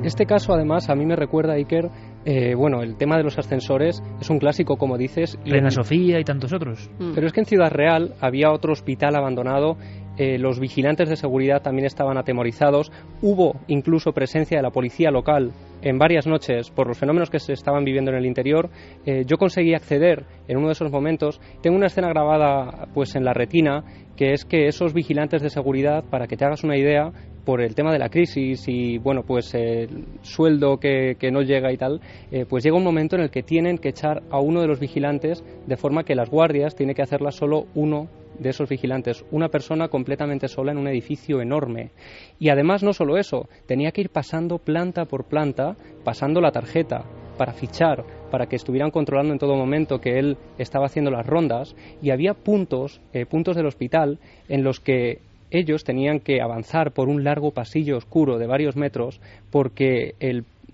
Este caso, además, a mí me recuerda, Iker, eh, bueno, el tema de los ascensores es un clásico, como dices. Reina Sofía y tantos otros. Mm. Pero es que en Ciudad Real había otro hospital abandonado eh, los vigilantes de seguridad también estaban atemorizados, hubo incluso presencia de la policía local en varias noches por los fenómenos que se estaban viviendo en el interior, eh, yo conseguí acceder en uno de esos momentos. Tengo una escena grabada pues en la retina que es que esos vigilantes de seguridad, para que te hagas una idea, por el tema de la crisis y bueno pues el sueldo que, no llega y tal eh, pues llega un momento en el que tienen que echar a uno de los vigilantes de forma que las guardias tiene que hacerlas solo uno de esos vigilantes, una persona completamente sola en un edificio enorme. Y además no solo eso, tenía que ir pasando planta por planta, pasando la tarjeta para fichar, para que estuvieran controlando en todo momento que él estaba haciendo las rondas y había puntos, eh, puntos del hospital en los que ellos tenían que avanzar por un largo pasillo oscuro de varios metros porque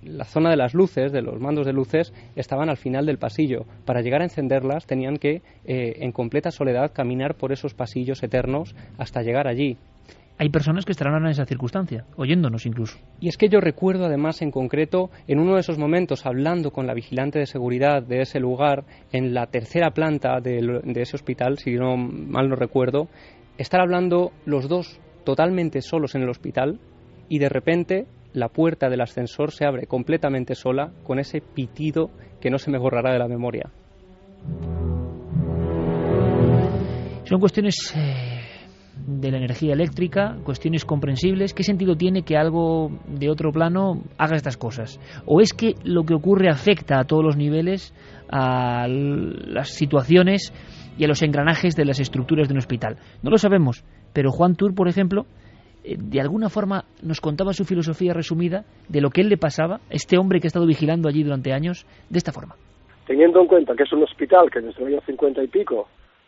la zona de las luces, de los mandos de luces, estaban al final del pasillo. Para llegar a encenderlas tenían que, eh, en completa soledad, caminar por esos pasillos eternos hasta llegar allí. Hay personas que estarán en esa circunstancia, oyéndonos incluso. Y es que yo recuerdo además en concreto, en uno de esos momentos, hablando con la vigilante de seguridad de ese lugar, en la tercera planta de, de ese hospital, si no mal no recuerdo, estar hablando los dos totalmente solos en el hospital y de repente la puerta del ascensor se abre completamente sola con ese pitido que no se me borrará de la memoria. Son cuestiones eh, de la energía eléctrica, cuestiones comprensibles. ¿Qué sentido tiene que algo de otro plano haga estas cosas? ¿O es que lo que ocurre afecta a todos los niveles, a las situaciones y a los engranajes de las estructuras de un hospital. No lo sabemos, pero Juan Tur, por ejemplo, de alguna forma nos contaba su filosofía resumida de lo que él le pasaba, este hombre que ha estado vigilando allí durante años, de esta forma. Teniendo en cuenta que es un hospital que desde el año 50 y pico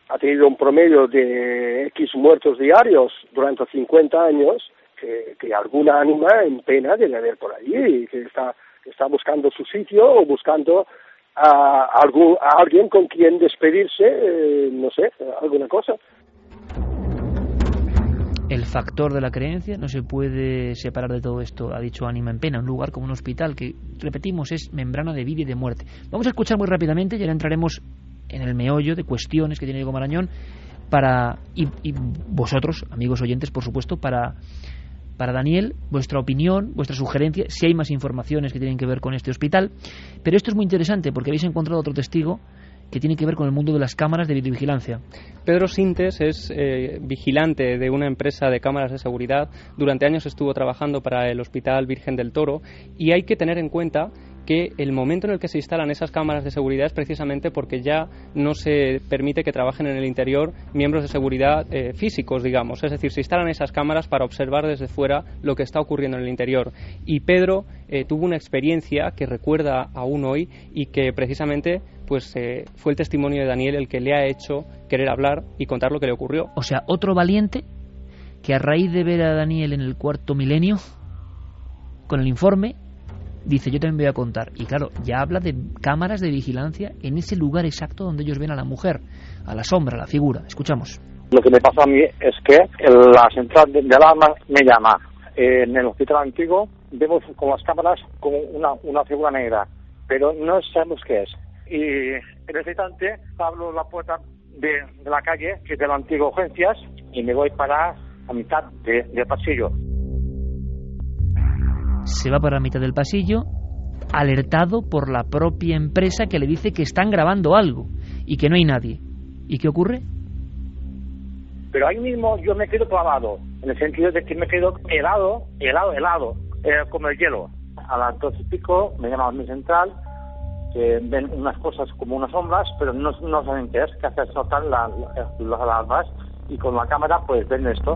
ha tenido un promedio de X muertos diarios durante 50 años, que, que alguna ánima en pena debe haber por allí que está, está buscando su sitio o buscando a, alguien con quien despedirse, eh, no sé, alguna cosa. El factor de la creencia no se puede separar de todo esto, ha dicho Ánima en Pena, un lugar como un hospital que, repetimos, es membrana de vida y de muerte. Vamos a escuchar muy rápidamente y entraremos en el meollo de cuestiones que tiene Diego Marañón para, y vosotros, amigos oyentes, por supuesto, para para Daniel, vuestra opinión, vuestra sugerencia, si hay más informaciones que tienen que ver con este hospital. Pero esto es muy interesante porque habéis encontrado otro testigo que tiene que ver con el mundo de las cámaras de videovigilancia. Pedro Sintes es eh, vigilante de una empresa de cámaras de seguridad. Durante años estuvo trabajando para el Hospital Virgen del Toro y hay que tener en cuenta que el momento en el que se instalan esas cámaras de seguridad es precisamente porque ya no se permite que trabajen en el interior miembros de seguridad eh, físicos, digamos. Es decir, se instalan esas cámaras para observar desde fuera lo que está ocurriendo en el interior. Y Pedro eh, tuvo una experiencia que recuerda aún hoy y que precisamente pues eh, fue el testimonio de Daniel el que le ha hecho querer hablar y contar lo que le ocurrió. O sea, otro valiente que a raíz de ver a Daniel en el cuarto milenio, con el informe, dice yo también voy a contar. Y claro, ya habla de cámaras de vigilancia en ese lugar exacto donde ellos ven a la mujer, a la sombra, a la figura. Escuchamos. Lo que me pasa a mí es que la central de, alarma me llama. En el hospital antiguo vemos con las cámaras como una, una figura negra, pero no sabemos qué es. Y en ese instante abro la puerta de, la calle, que es de la antigua urgencias, y me voy para a mitad del pasillo se va para la mitad del pasillo, alertado por la propia empresa que le dice que están grabando algo y que no hay nadie. ¿Y qué ocurre? Pero ahí mismo yo me quedo clavado, en el sentido de que me quedo helado, helado, helado, eh, como el hielo. A las dos y pico me llama a mi central, que ven unas cosas como unas sombras, pero no, no saben qué es, que hacen saltar las alarmas y con la cámara pues ven esto.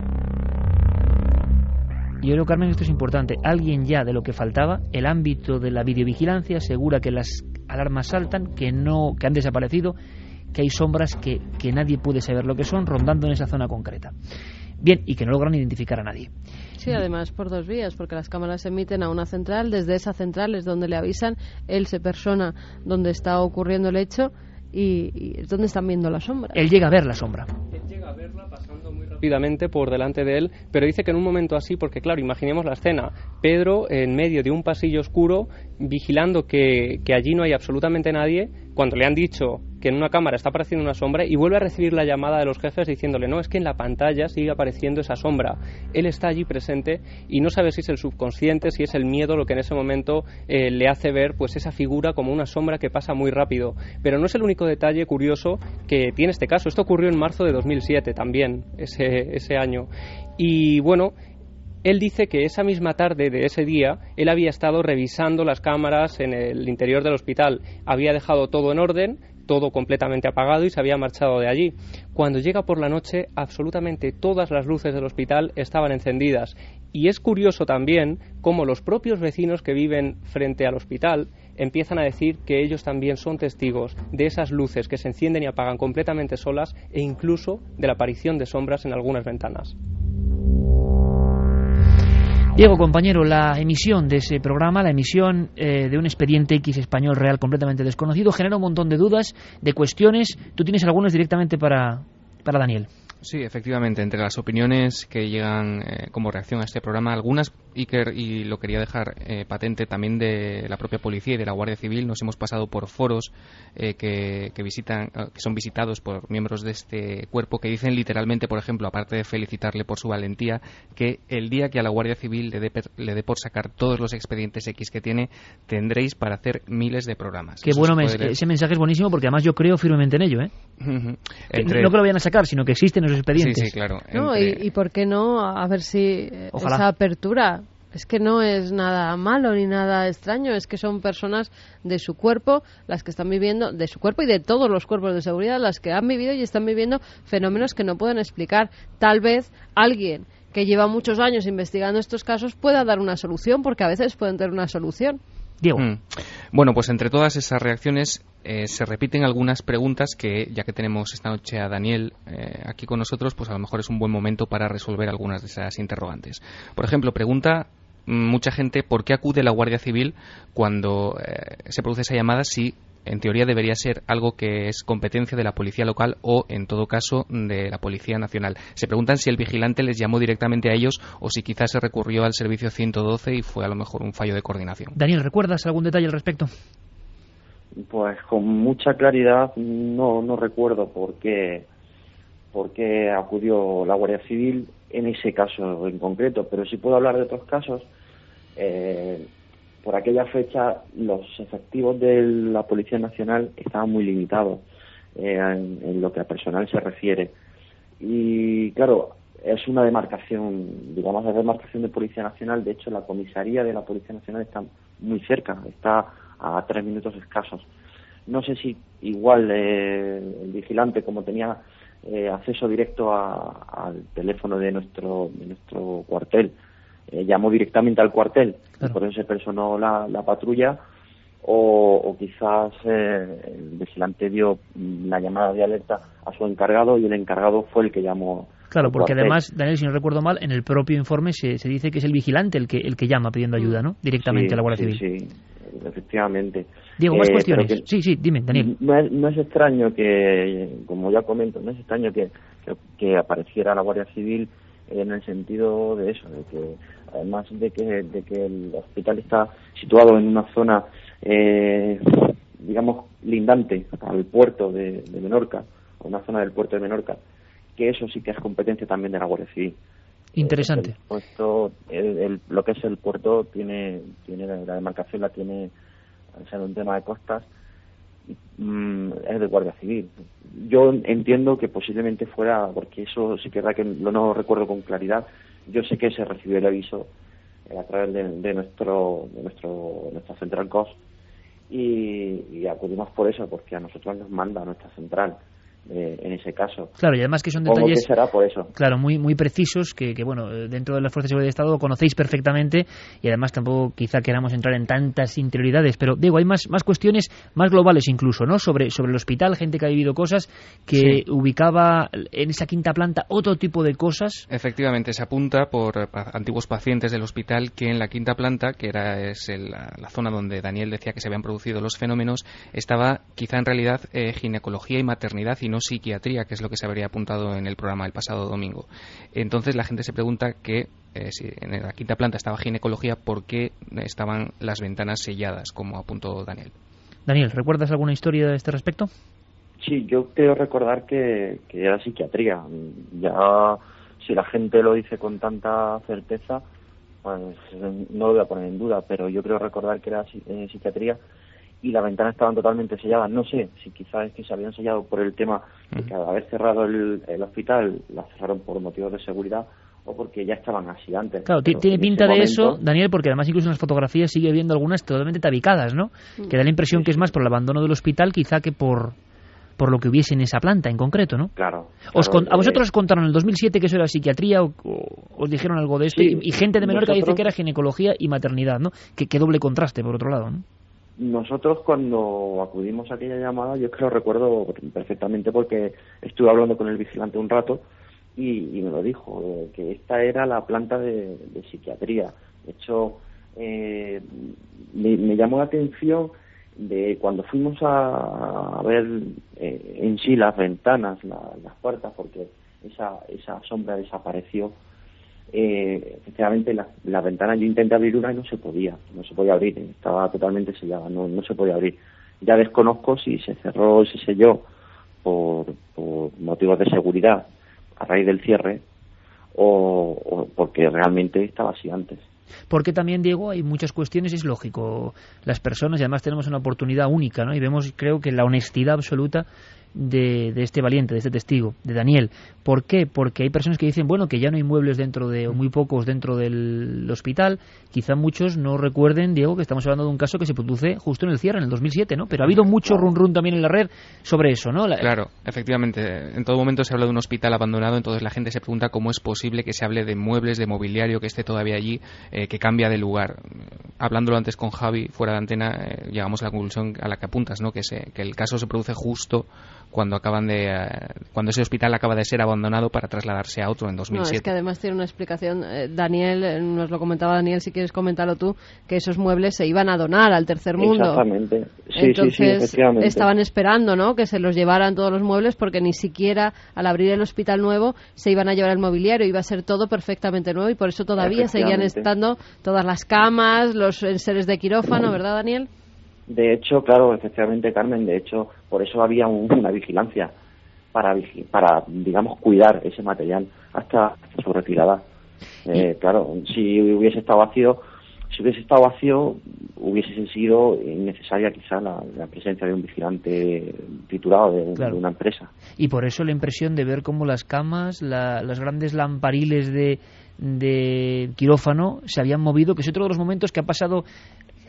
Yo creo, Carmen, esto es importante. Alguien ya de lo que faltaba, el ámbito de la videovigilancia, asegura que las alarmas saltan, que, no, que han desaparecido, que hay sombras que, que nadie puede saber lo que son rondando en esa zona concreta. Bien, y que no logran identificar a nadie. Sí, además por dos vías, porque las cámaras se emiten a una central, desde esa central es donde le avisan, él se persona donde está ocurriendo el hecho y, y es donde están viendo la sombra. Él llega a ver la sombra. Él llega a verla pasando muy rápidamente por delante de él, pero dice que en un momento así, porque claro, imaginemos la escena, Pedro en medio de un pasillo oscuro, vigilando que, que allí no hay absolutamente nadie, cuando le han dicho que en una cámara está apareciendo una sombra y vuelve a recibir la llamada de los jefes diciéndole, no, es que en la pantalla sigue apareciendo esa sombra. Él está allí presente y no sabe si es el subconsciente, si es el miedo lo que en ese momento eh, le hace ver pues esa figura como una sombra que pasa muy rápido. Pero no es el único detalle curioso que tiene este caso. Esto ocurrió en marzo de 2007 también, ese, ese año. Y bueno, él dice que esa misma tarde de ese día él había estado revisando las cámaras en el interior del hospital, había dejado todo en orden, todo completamente apagado y se había marchado de allí. Cuando llega por la noche, absolutamente todas las luces del hospital estaban encendidas. Y es curioso también cómo los propios vecinos que viven frente al hospital empiezan a decir que ellos también son testigos de esas luces que se encienden y apagan completamente solas e incluso de la aparición de sombras en algunas ventanas. Diego, compañero, la emisión de ese programa, la emisión eh, de un expediente X español real completamente desconocido, genera un montón de dudas, de cuestiones. Tú tienes algunas directamente para, para Daniel. Sí, efectivamente, entre las opiniones que llegan eh, como reacción a este programa, algunas, Iker, y lo quería dejar eh, patente también de la propia policía y de la Guardia Civil, nos hemos pasado por foros eh, que, visitan, que son visitados por miembros de este cuerpo que dicen literalmente, por ejemplo, aparte de felicitarle por su valentía, que el día que a la Guardia Civil le dé, le dé por sacar todos los expedientes X que tiene, tendréis para hacer miles de programas. Qué bueno, ese mensaje es buenísimo porque además yo creo firmemente en ello. ¿eh? No que lo vayan a sacar, sino que existen esos expedientes. Sí, claro. y, por qué no? A ver si esa apertura es que no es nada malo ni nada extraño, es que son personas de su cuerpo, las que están viviendo, de su cuerpo y de todos los cuerpos de seguridad, las que han vivido y están viviendo fenómenos que no pueden explicar. Tal vez alguien que lleva muchos años investigando estos casos pueda dar una solución, porque a veces pueden tener una solución. Diego. Mm. Bueno, pues entre todas esas reacciones eh, se repiten algunas preguntas que, ya que tenemos esta noche a Daniel eh, aquí con nosotros, pues a lo mejor es un buen momento para resolver algunas de esas interrogantes. Por ejemplo, pregunta mm, mucha gente por qué acude la Guardia Civil cuando eh, se produce esa llamada si en teoría debería ser algo que es competencia de la policía local o, en todo caso, de la Policía Nacional. Se preguntan si el vigilante les llamó directamente a ellos o si quizás se recurrió al servicio 112 y fue a lo mejor un fallo de coordinación. Daniel, ¿recuerdas algún detalle al respecto? Pues con mucha claridad no, no recuerdo por qué, por qué acudió la Guardia Civil en ese caso en concreto, pero si puedo hablar de otros casos. Eh, por aquella fecha los efectivos de la Policía Nacional estaban muy limitados eh, en, lo que a personal se refiere. Y claro, es una demarcación, digamos, la demarcación de Policía Nacional. De hecho, la comisaría de la Policía Nacional está muy cerca, está a tres minutos escasos. No sé si igual eh, el vigilante, como tenía eh, acceso directo al teléfono de nuestro, de nuestro cuartel, eh, llamó directamente al cuartel y por eso se personó la, patrulla o, quizás eh, el vigilante dio la llamada de alerta a su encargado y el encargado fue el que llamó. Claro, porque además, Daniel, si no recuerdo mal, en el propio informe se, se dice que es el vigilante el que el que llama pidiendo ayuda, ¿no? Directamente a la Guardia Civil. Sí, efectivamente. Diego, más eh, cuestiones. sí, sí, dime, Daniel. No es, no es, extraño que, como ya comento, no es extraño que, que apareciera la Guardia Civil en el sentido de eso, de que además de que, de que el hospital está situado en una zona, eh, digamos, lindante al puerto de, Menorca, o una zona del puerto de Menorca, que eso sí que es competencia también de la Guardia Civil. Interesante. El puesto, el, lo que es el puerto tiene, tiene la demarcación la tiene, al ser un tema de costas, mm, es de Guardia Civil. Yo entiendo que posiblemente fuera, porque eso sí que es verdad que lo no recuerdo con claridad, yo sé que se recibió el aviso eh, a través de, nuestro de nuestro nuestra central COS y, y, acudimos por eso porque a nosotros nos manda nuestra central eh, en ese caso. Claro, y además que son detalles será por eso. Claro, muy muy precisos que, que, bueno, dentro de las fuerzas de seguridad de Estado conocéis perfectamente y además tampoco quizá queramos entrar en tantas interioridades, pero digo, hay más más cuestiones más globales incluso, ¿no? Sobre sobre el hospital, gente que ha vivido cosas que ubicaba en esa quinta planta otro tipo de cosas. Efectivamente, se apunta por antiguos pacientes del hospital que en la quinta planta, que era es la, zona donde Daniel decía que se habían producido los fenómenos, estaba quizá en realidad eh, ginecología y maternidad y no psiquiatría, que es lo que se habría apuntado en el programa el pasado domingo. Entonces la gente se pregunta que eh, si en la quinta planta estaba ginecología, ¿por qué estaban las ventanas selladas, como apuntó Daniel? Daniel, ¿recuerdas alguna historia de este respecto? Sí, yo creo recordar que, que era psiquiatría. Ya, si la gente lo dice con tanta certeza, pues no lo voy a poner en duda, pero yo creo recordar que era eh, psiquiatría y las ventanas estaban totalmente selladas. No sé si quizás es que se habían sellado por el tema de que al haber cerrado el, el hospital, las cerraron por motivos de seguridad o porque ya estaban así antes. Claro, Pero tiene en pinta de momento- eso, Daniel, porque además incluso en las fotografías sigue viendo algunas totalmente tabicadas, ¿no? Que da la impresión que es más por el abandono del hospital quizá que por por lo que hubiese en esa planta en concreto, ¿no? Claro. Os claro, con- ¿A eh, vosotros os contaron en el 2007 que eso era psiquiatría o, o os dijeron algo de esto? Sí, y, y gente de Menorca dice que era ginecología y maternidad, ¿no? Que, que doble contraste, por otro lado, ¿no? Nosotros cuando acudimos a aquella llamada, yo es que lo recuerdo perfectamente porque estuve hablando con el vigilante un rato y, me lo dijo, eh, que esta era la planta de, psiquiatría. De hecho, eh, me, llamó la atención de cuando fuimos a, a ver eh, en sí las ventanas, la- las puertas, porque esa, esa sombra desapareció. Eh, efectivamente, la, la ventana yo intenté abrir una y no se podía, no se podía abrir, estaba totalmente sellada, no, no se podía abrir. Ya desconozco si se cerró y se selló por, motivos de seguridad a raíz del cierre o, porque realmente estaba así antes. Porque también, Diego, hay muchas cuestiones, es lógico, las personas, y además tenemos una oportunidad única, ¿no? Y vemos, creo que la honestidad absoluta de, de este valiente, de este testigo, de Daniel. ¿Por qué? Porque hay personas que dicen, bueno, que ya no hay muebles dentro de, o muy pocos dentro del hospital. Quizá muchos no recuerden, Diego, que estamos hablando de un caso que se produce justo en el cierre, en el 2007, ¿no? Pero ha habido mucho run run también en la red sobre eso, ¿no? La- Claro, efectivamente. En todo momento se habla de un hospital abandonado, entonces la gente se pregunta cómo es posible que se hable de muebles, de mobiliario que esté todavía allí, eh, que cambia de lugar. Hablándolo antes con Javi, fuera de antena, eh, llegamos a la conclusión a la que apuntas, ¿no? que, se, que el caso se produce justo cuando acaban de eh, cuando ese hospital acaba de ser abandonado para trasladarse a otro en No, 2007. es que además tiene una explicación. eh, Daniel, eh, nos lo comentaba Daniel, si quieres comentarlo tú, que esos muebles se iban a donar al tercer mundo. Exactamente. Sí, sí, sí, Entonces efectivamente. estaban esperando, ¿no? Que se los llevaran todos los muebles porque ni siquiera al abrir el hospital nuevo se iban a llevar el mobiliario, iba a ser todo perfectamente nuevo y por eso todavía seguían estando todas las camas, los enseres de quirófano, ¿verdad, Daniel? De hecho, claro, efectivamente, Carmen, de hecho, por eso había un- una vigilancia para, para, digamos, cuidar ese material hasta, hasta su retirada. Eh, claro, si hubiese estado vacío, si hubiese estado vacío, hubiese sido innecesaria quizá la, la presencia de un vigilante titulado de, Claro. de una empresa. y por eso la impresión de ver cómo las camas, la- los grandes lampariles de, de quirófano se habían movido, que es otro de los momentos que ha pasado,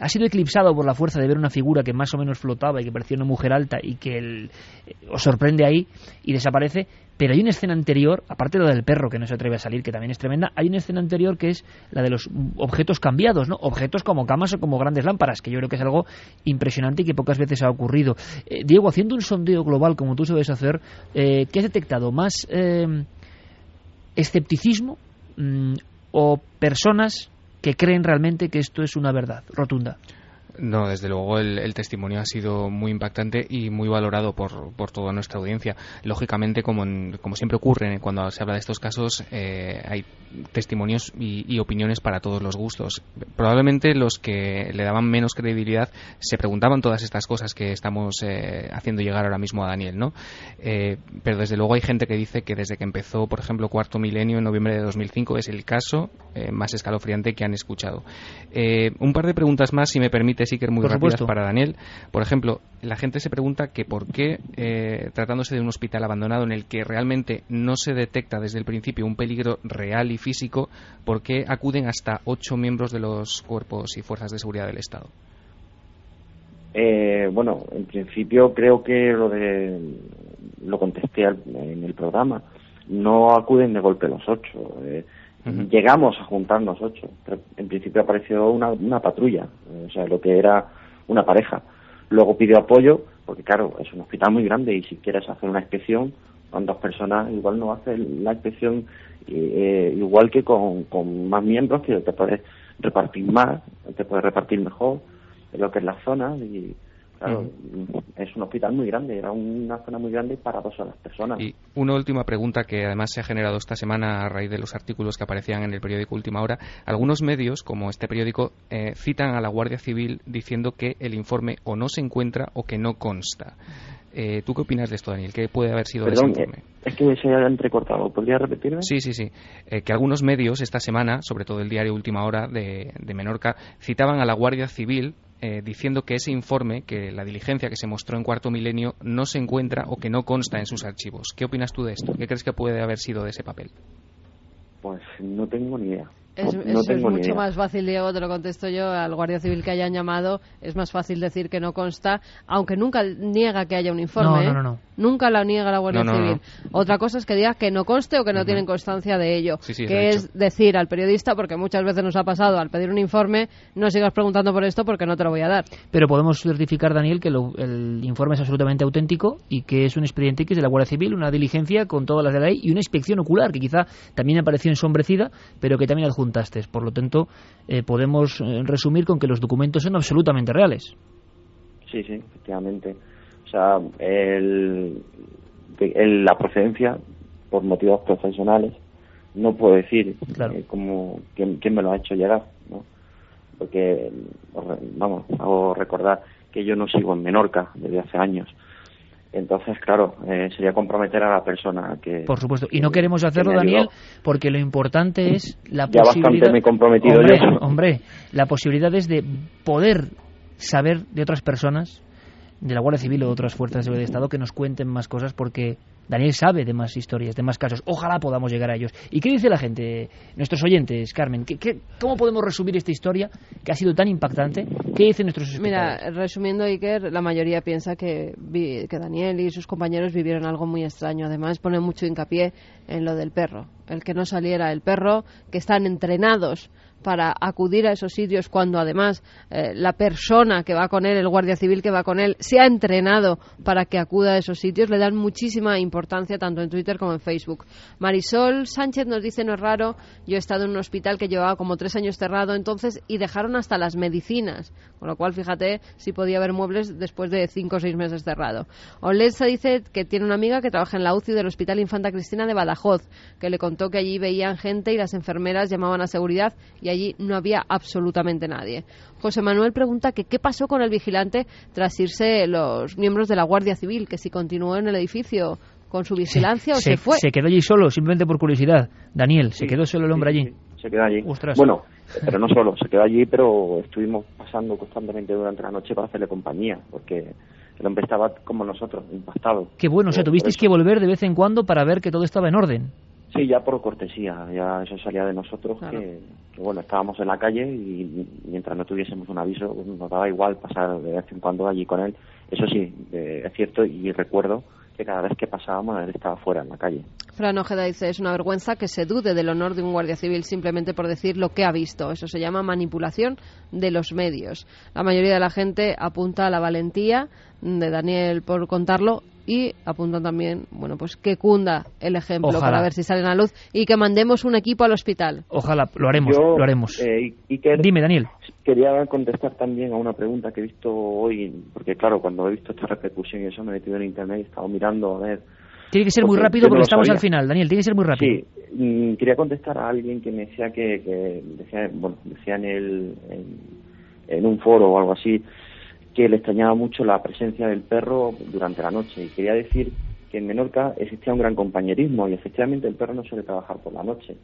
ha sido eclipsado por la fuerza de ver una figura que más o menos flotaba y que parecía una mujer alta y que el- eh, os sorprende ahí y desaparece. Pero hay una escena anterior, aparte de la del perro que no se atreve a salir, que también es tremenda, hay una escena anterior que es la de los objetos cambiados, ¿no? Objetos como camas o como grandes lámparas, que yo creo que es algo impresionante y que pocas veces ha ocurrido. Eh, Diego, haciendo un sondeo global como tú sabes hacer, eh, ¿qué has detectado? ¿Más escepticismo mm, o personas que creen realmente que esto es una verdad rotunda? No, desde luego el, el testimonio ha sido muy impactante y muy valorado por, por toda nuestra audiencia. Lógicamente, como, en- como siempre ocurre cuando se habla de estos casos, eh, hay testimonios y, opiniones para todos los gustos. Probablemente los que le daban menos credibilidad se preguntaban todas estas cosas que estamos eh, haciendo llegar ahora mismo a Daniel, ¿no? Eh, pero desde luego hay gente que dice que desde que empezó, por ejemplo, Cuarto Milenio en noviembre de 2005 es el caso eh, más escalofriante que han escuchado. Eh, un par de preguntas más, si me permite, sí que muy Por rápidas supuesto. para Daniel. Por ejemplo, la gente se pregunta que por qué, eh, tratándose de un hospital abandonado en el que realmente no se detecta desde el principio un peligro real y físico, ¿por qué acuden hasta ocho miembros de los cuerpos y fuerzas de seguridad del Estado? Eh, bueno, en principio creo que lo de lo contesté al- en el programa. No acuden de golpe los ocho. eh, Llegamos a juntarnos ocho. En principio apareció una, una patrulla, eh, o sea, lo que era una pareja. Luego pidió apoyo, porque claro, es un hospital muy grande y si quieres hacer una inspección con dos personas, igual no hace la inspección eh, igual que con, con más miembros que te puedes repartir más, te puedes repartir mejor en lo que es la zona y claro, es un hospital muy grande, era una zona muy grande para dos solas personas. Y una última pregunta que además se ha generado esta semana a raíz de los artículos que aparecían en el periódico Última Hora. Algunos medios, como este periódico, eh, citan a la Guardia Civil diciendo que el informe o no se encuentra o que no consta. Eh, ¿Tú qué opinas de esto, Daniel? ¿Qué puede haber sido Perdón, ese informe? es que se ha entrecortado. ¿Podría repetirme? Sí, sí, sí. Eh, que algunos medios esta semana, sobre todo el diario Última Hora de, de Menorca, citaban a la Guardia Civil eh, diciendo que ese informe, que la diligencia que se mostró en Cuarto Milenio, no se encuentra o que no consta en sus archivos. ¿Qué opinas tú de esto? ¿Qué crees que puede haber sido de ese papel? Pues no tengo ni idea. Es, no eso tengo es ni mucho idea. más fácil, Diego, te lo contesto yo, al guardia civil que hayan llamado, es más fácil decir que no consta, aunque nunca niega que haya un informe. No, ¿eh? no. Nunca la niega la Guardia No, no, Civil. Otra cosa es que diga que no conste o que no tienen constancia de ello. Sí, sí, eso que es decir al periodista, porque muchas veces nos ha pasado, al pedir un informe, no sigas preguntando por esto porque no te lo voy a dar. Pero podemos certificar, Daniel, que lo- el informe es absolutamente auténtico y que es un expediente X de la Guardia Civil, una diligencia con todas las de la ley y una inspección ocular que quizá también apareció ensombrecida, pero que también adjuntaste. Por lo tanto, eh, podemos eh, resumir con que los documentos son absolutamente reales. Sí, sí, efectivamente. O sea, el, el- la procedencia, por motivos profesionales, no puedo decir eh, como quién, quién me lo ha hecho llegar, ¿no? Porque, re- vamos, hago recordar que yo no sigo en Menorca desde hace años. Entonces, claro, eh, sería comprometer a la persona que... Por supuesto. Y no queremos hacerlo. Daniel, porque lo importante es la Ya bastante posibilidad. me he comprometido hombre, yo. Hombre, la posibilidad es de poder saber de otras personas, de la Guardia Civil o de otras fuerzas de Estado, que nos cuenten más cosas, porque Daniel sabe de más historias, de más casos. Ojalá podamos llegar a ellos. ¿Y qué dice la gente, nuestros oyentes, Carmen? ¿Qué, qué- cómo podemos resumir esta historia que ha sido tan impactante? ¿Qué dicen nuestros? Mira, resumiendo, Iker, la mayoría piensa que Daniel y sus compañeros vivieron algo muy extraño. Además, pone mucho hincapié en lo del perro. El que no saliera el perro, que están entrenados para acudir a esos sitios cuando además eh, la persona que va con él, el guardia civil que va con él, se ha entrenado para que acuda a esos sitios, le dan muchísima importancia tanto en Twitter como en Facebook. Marisol Sánchez nos dice, no es raro, yo he estado en un hospital que llevaba como tres años cerrado entonces y dejaron hasta las medicinas, con lo cual fíjate si podía haber muebles después de cinco o seis meses cerrado. Olesa dice que tiene una amiga que trabaja en la UCI del Hospital Infanta Cristina de Badajoz, que le contó que allí veían gente y las enfermeras llamaban a seguridad allí no había absolutamente nadie. José Manuel pregunta que qué pasó con el vigilante tras irse los miembros de la Guardia Civil, que si continuó en el edificio con su vigilancia o se, fue. se quedó allí solo, simplemente por curiosidad. Daniel, ¿se quedó solo el hombre allí? se quedó allí. Ostras. Bueno, pero no solo, se quedó allí, pero estuvimos pasando constantemente durante la noche para hacerle compañía, porque el hombre estaba como nosotros, impactado. Qué bueno, o sea, tuvisteis que volver de vez en cuando para ver que todo estaba en orden. Sí, ya por cortesía, ya eso salía de nosotros, que, que, bueno, estábamos en la calle y mientras no tuviésemos un aviso, pues, nos daba igual pasar de vez en cuando allí con él. Eso sí, eh, es cierto y recuerdo que cada vez que pasábamos él estaba fuera en la calle. Fran Ojeda dice, es una vergüenza que se dude del honor de un guardia civil simplemente por decir lo que ha visto. Eso se llama manipulación de los medios. La mayoría de la gente apunta a la valentía de Daniel por contarlo y apuntan también, bueno, pues que cunda el ejemplo Ojalá. para ver si salen a luz y que mandemos un equipo al hospital. Ojalá, lo haremos, Yo, lo haremos. eh, Iker, Dime, Daniel. Quería contestar también a una pregunta que he visto hoy, porque claro, cuando he visto esta repercusión y eso me he metido en internet y he estado mirando a ver. Tiene que ser muy rápido no porque lo estamos sabía. al final, Daniel, tiene que ser muy rápido. Sí, mm, quería contestar a alguien que me decía que, que decía, bueno, decía en, el, en, en un foro o algo así que le extrañaba mucho la presencia del perro durante la noche y quería decir que en Menorca existía un gran compañerismo y efectivamente el perro no suele trabajar por la noche.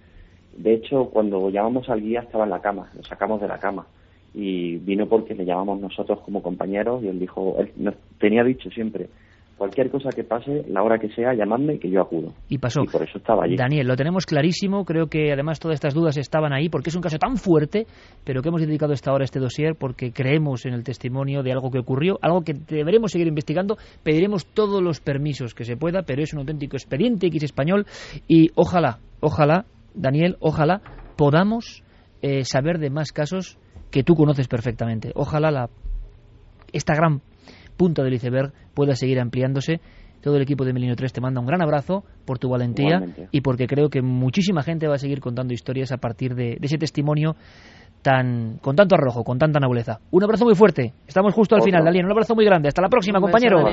De hecho, cuando llamamos al guía estaba en la cama, lo sacamos de la cama y vino porque le llamamos nosotros como compañeros y él dijo, él nos tenía dicho siempre, cualquier cosa que pase, la hora que sea, llamadme que yo acudo. Y pasó. Y por eso estaba allí. Daniel, lo tenemos clarísimo. Creo que además todas estas dudas estaban ahí porque es un caso tan fuerte, pero que hemos dedicado esta hora a este dossier porque creemos en el testimonio de algo que ocurrió, algo que deberemos seguir investigando. Pediremos todos los permisos que se pueda, pero es un auténtico expediente X español y ojalá, ojalá, Daniel, ojalá podamos eh, saber de más casos que tú conoces perfectamente. Ojalá la, esta gran punta del iceberg pueda seguir ampliándose. Todo el equipo de Milenio 3 te manda un gran abrazo por tu valentía Igualmente. y porque creo que muchísima gente va a seguir contando historias a partir de, de ese testimonio tan con tanto arrojo, con tanta nobleza. Un abrazo muy fuerte. Estamos justo al final, Daniel. Un abrazo muy grande. Hasta la próxima, Un compañero.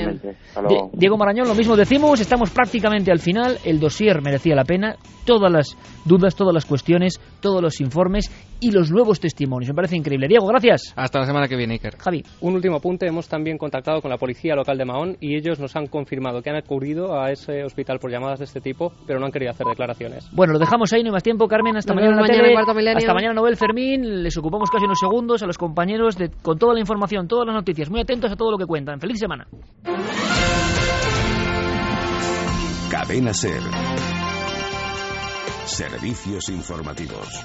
Diego Marañón, lo mismo decimos, estamos prácticamente al final, el dossier merecía la pena, todas las dudas, todas las cuestiones, todos los informes y los nuevos testimonios. Me parece increíble. Diego, gracias. Hasta la semana que viene, Iker. Javi. Un último apunte. Hemos también contactado con la policía local de Mahón y ellos nos han confirmado que han acudido a ese hospital por llamadas de este tipo, pero no han querido hacer declaraciones. Bueno, lo dejamos ahí, no hay más tiempo. Carmen, hasta Nos mañana. mañana. Hasta mañana, Nobel Fermín. Les ocupamos casi unos segundos a los compañeros de, con toda la información, todas las noticias. Muy atentos a todo lo que cuentan. Feliz semana. Cadena Ser. Servicios informativos.